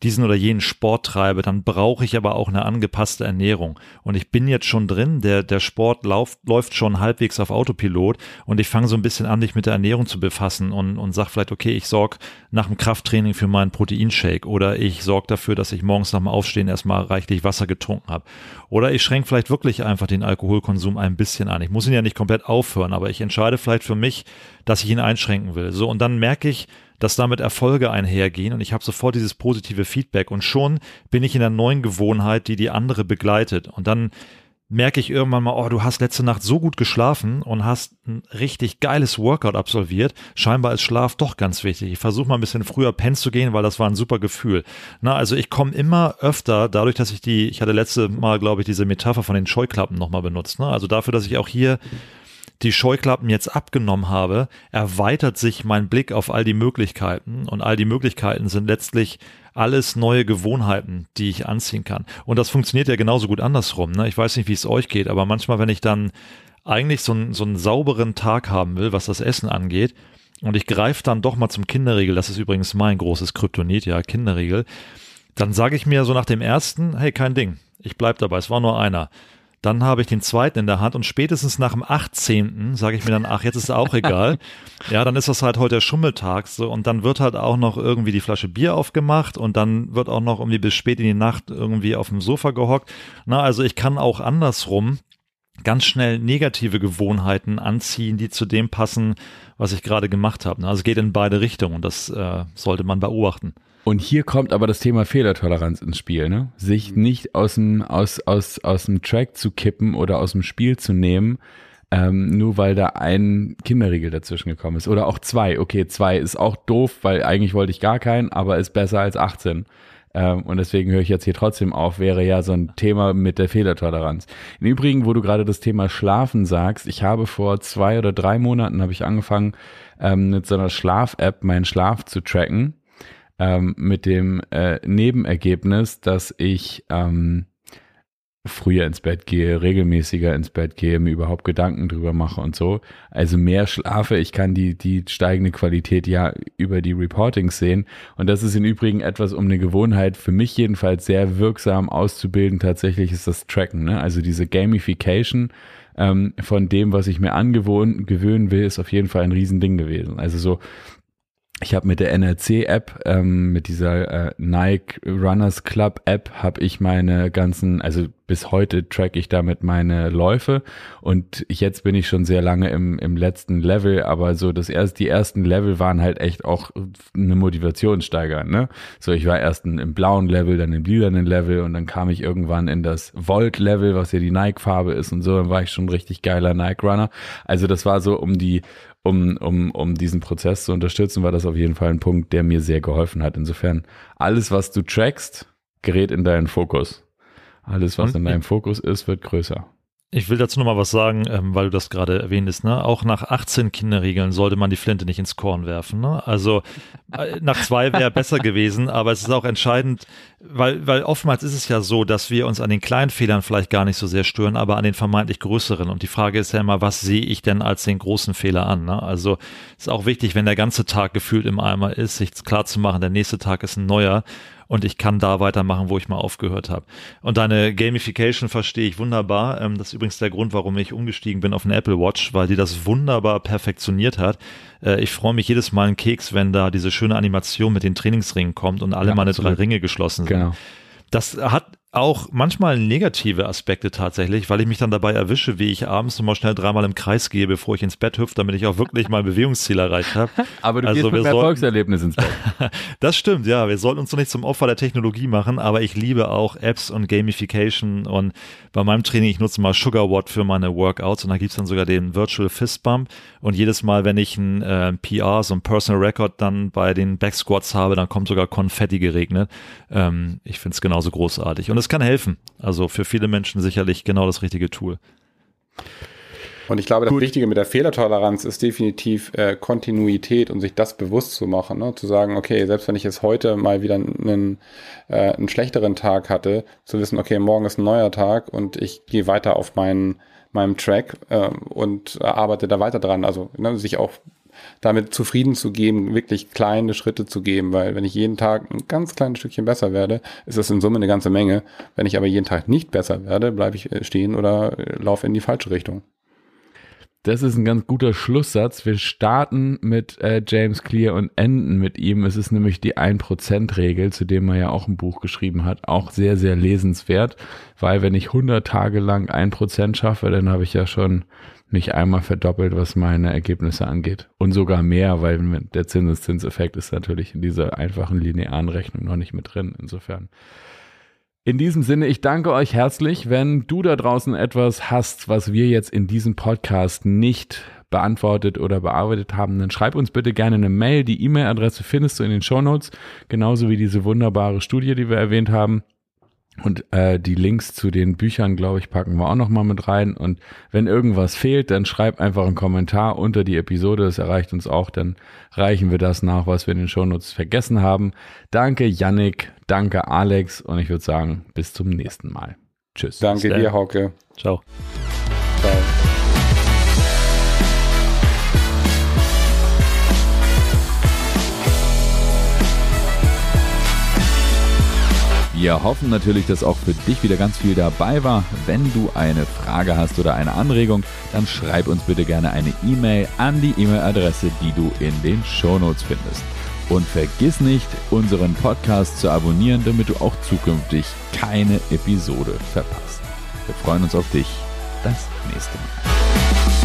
[SPEAKER 3] diesen oder jenen Sport treibe, dann brauche ich aber auch eine angepasste Ernährung. Und ich bin jetzt schon drin, der, der Sport lauf, läuft schon halbwegs auf Autopilot und ich fange so ein bisschen an, mich mit der Ernährung zu befassen und, und sage vielleicht, okay, ich sorge nach dem Krafttraining für meinen Proteinshake oder ich sorge dafür, dass ich morgens nach dem Aufstehen erstmal reichlich Wasser getrunken habe. Oder ich schränke vielleicht wirklich einfach den Alkoholkonsum ein bisschen an. Ich muss ihn ja nicht komplett aufhören, aber ich entscheide vielleicht für mich, dass ich ihn einschränken will. So, und dann merke ich, dass damit Erfolge einhergehen und ich habe sofort dieses positive Feedback und schon bin ich in einer neuen Gewohnheit, die die andere begleitet und dann merke ich irgendwann mal, oh, du hast letzte Nacht so gut geschlafen und hast ein richtig geiles Workout absolviert. Scheinbar ist Schlaf doch ganz wichtig. Ich versuche mal ein bisschen früher pennen zu gehen, weil das war ein super Gefühl. Na, also ich komme immer öfter, dadurch, dass ich die, ich hatte letzte Mal, glaube ich, diese Metapher von den Scheuklappen nochmal benutzt. Ne? Also dafür, dass ich auch hier die Scheuklappen jetzt abgenommen habe, erweitert sich mein Blick auf all die Möglichkeiten und all die Möglichkeiten sind letztlich alles neue Gewohnheiten, die ich anziehen kann. Und das funktioniert ja genauso gut andersrum. Ne? Ich weiß nicht, wie es euch geht, aber manchmal, wenn ich dann eigentlich so, einen so einen sauberen Tag haben will, was das Essen angeht, und ich greife dann doch mal zum Kinderriegel, das ist übrigens mein großes Kryptonit, ja, Kinderriegel, Dann sage ich mir so nach dem ersten, hey, kein Ding, ich bleib dabei, es war nur einer. Dann habe ich den zweiten in der Hand und spätestens nach dem 18. sage ich mir dann, ach, jetzt ist es auch egal. ja, dann ist das halt heute der Schummeltag so und dann wird halt auch noch irgendwie die Flasche Bier aufgemacht und dann wird auch noch irgendwie bis spät in die Nacht irgendwie auf dem Sofa gehockt. Na, also ich kann auch andersrum ganz schnell negative Gewohnheiten anziehen, die zu dem passen, was ich gerade gemacht habe. Also es geht in beide Richtungen und das äh, sollte man beobachten.
[SPEAKER 1] Und hier kommt aber das Thema Fehlertoleranz ins Spiel, ne? Sich mhm. nicht aus dem, aus, aus, aus dem Track zu kippen oder aus dem Spiel zu nehmen, ähm, nur weil da ein Kinderriegel dazwischen gekommen ist. Oder auch zwei. Okay, zwei ist auch doof, weil eigentlich wollte ich gar keinen, aber ist besser als 18. Ähm, und deswegen höre ich jetzt hier trotzdem auf, wäre ja so ein Thema mit der Fehlertoleranz. Im Übrigen, wo du gerade das Thema Schlafen sagst, ich habe vor zwei oder drei Monaten habe ich angefangen, ähm, mit so einer Schlaf-App meinen Schlaf zu tracken ähm, mit dem äh, Nebenergebnis, dass ich ähm, früher ins Bett gehe, regelmäßiger ins Bett gehe, mir überhaupt Gedanken drüber mache und so. Also mehr schlafe, ich kann die, die steigende Qualität ja über die Reportings sehen. Und das ist im Übrigen etwas, um eine Gewohnheit für mich jedenfalls sehr wirksam auszubilden. Tatsächlich ist das Tracken, ne? also diese Gamification ähm, von dem, was ich mir angewohnt, gewöhnen will, ist auf jeden Fall ein Riesending gewesen. Also so, ich habe mit der NRC-App, ähm, mit dieser äh, Nike Runners Club App, habe ich meine ganzen, also bis heute track ich damit meine Läufe und jetzt bin ich schon sehr lange im, im letzten Level, aber so das erste, die ersten Level waren halt echt auch eine Motivationssteiger, ne? So, ich war erst im blauen Level, dann im lilanen Level und dann kam ich irgendwann in das Volt-Level, was ja die Nike-Farbe ist und so, dann war ich schon richtig geiler Nike-Runner. Also das war so um die, um, um, um diesen Prozess zu unterstützen, war das auf jeden Fall ein Punkt, der mir sehr geholfen hat. Insofern, alles, was du trackst, gerät in deinen Fokus. Alles, was in deinem Fokus ist, wird größer.
[SPEAKER 3] Ich will dazu nochmal was sagen, ähm, weil du das gerade erwähntest. Ne? Auch nach 18 Kinderregeln sollte man die Flinte nicht ins Korn werfen. Ne? Also äh, nach zwei wäre besser gewesen, aber es ist auch entscheidend, weil, weil oftmals ist es ja so, dass wir uns an den kleinen Fehlern vielleicht gar nicht so sehr stören, aber an den vermeintlich größeren. Und die Frage ist ja immer, was sehe ich denn als den großen Fehler an? Ne? Also ist auch wichtig, wenn der ganze Tag gefühlt im Eimer ist, sich klar zu machen, der nächste Tag ist ein neuer und ich kann da weitermachen, wo ich mal aufgehört habe. Und deine Gamification verstehe ich wunderbar. Ähm, das ist übrigens der Grund, warum ich umgestiegen bin auf eine Apple Watch, weil die das wunderbar perfektioniert hat. Äh, ich freue mich jedes Mal einen Keks, wenn da diese schöne Animation mit den Trainingsringen kommt und alle ja, meine absolut. drei Ringe geschlossen sind. Genau. Das hat auch manchmal negative Aspekte tatsächlich, weil ich mich dann dabei erwische, wie ich abends nochmal schnell dreimal im Kreis gehe, bevor ich ins Bett hüpfe, damit ich auch wirklich mein Bewegungsziel erreicht habe.
[SPEAKER 1] Aber du also gehst mit mehr Erfolgserlebnis ins Bett.
[SPEAKER 3] das stimmt, ja. Wir sollten uns noch nicht zum Opfer der Technologie machen, aber ich liebe auch Apps und Gamification und bei meinem Training, ich nutze mal Sugar Watt für meine Workouts und da gibt's dann sogar den Virtual Fist Bump und jedes Mal, wenn ich ein äh, PR, so ein Personal Record dann bei den Back Squats habe, dann kommt sogar Konfetti geregnet. Ähm, ich finde es genauso großartig und es kann helfen. Also für viele Menschen sicherlich genau das richtige Tool.
[SPEAKER 2] Und ich glaube, das Gut. Wichtige mit der Fehlertoleranz ist definitiv äh, Kontinuität und sich das bewusst zu machen. Ne? Zu sagen, okay, selbst wenn ich jetzt heute mal wieder einen, äh, einen schlechteren Tag hatte, zu wissen, okay, morgen ist ein neuer Tag und ich gehe weiter auf meinen meinem Track äh, und arbeite da weiter dran. Also ne, sich auch damit zufrieden zu geben, wirklich kleine Schritte zu geben, weil wenn ich jeden Tag ein ganz kleines Stückchen besser werde, ist das in Summe eine ganze Menge. Wenn ich aber jeden Tag nicht besser werde, bleibe ich äh, stehen oder äh, laufe in die falsche Richtung.
[SPEAKER 1] Das ist ein ganz guter Schlusssatz. Wir starten mit äh, James Clear und enden mit ihm. Es ist nämlich die 1%-Regel, zu dem er ja auch ein Buch geschrieben hat. Auch sehr, sehr lesenswert, weil wenn ich 100 Tage lang 1% schaffe, dann habe ich ja schon mich einmal verdoppelt, was meine Ergebnisse angeht. Und sogar mehr, weil der Zinseszinseffekt ist natürlich in dieser einfachen linearen Rechnung noch nicht mit drin. Insofern. In diesem Sinne, ich danke euch herzlich. Wenn du da draußen etwas hast, was wir jetzt in diesem Podcast nicht beantwortet oder bearbeitet haben, dann schreib uns bitte gerne eine Mail. Die E-Mail-Adresse findest du in den Show Notes, genauso wie diese wunderbare Studie, die wir erwähnt haben. Und äh, die Links zu den Büchern, glaube ich, packen wir auch nochmal mit rein. Und wenn irgendwas fehlt, dann schreib einfach einen Kommentar unter die Episode. Das erreicht uns auch. Dann reichen wir das nach, was wir in den Shownotes vergessen haben. Danke, Yannick. Danke, Alex. Und ich würde sagen, bis zum nächsten Mal. Tschüss.
[SPEAKER 2] Danke dir, Hauke.
[SPEAKER 3] Ciao. Ciao.
[SPEAKER 1] Wir hoffen natürlich, dass auch für dich wieder ganz viel dabei war. Wenn du eine Frage hast oder eine Anregung, dann schreib uns bitte gerne eine E-Mail an die E-Mail-Adresse, die du in den Shownotes findest. Und vergiss nicht, unseren Podcast zu abonnieren, damit du auch zukünftig keine Episode verpasst. Wir freuen uns auf dich das nächste Mal.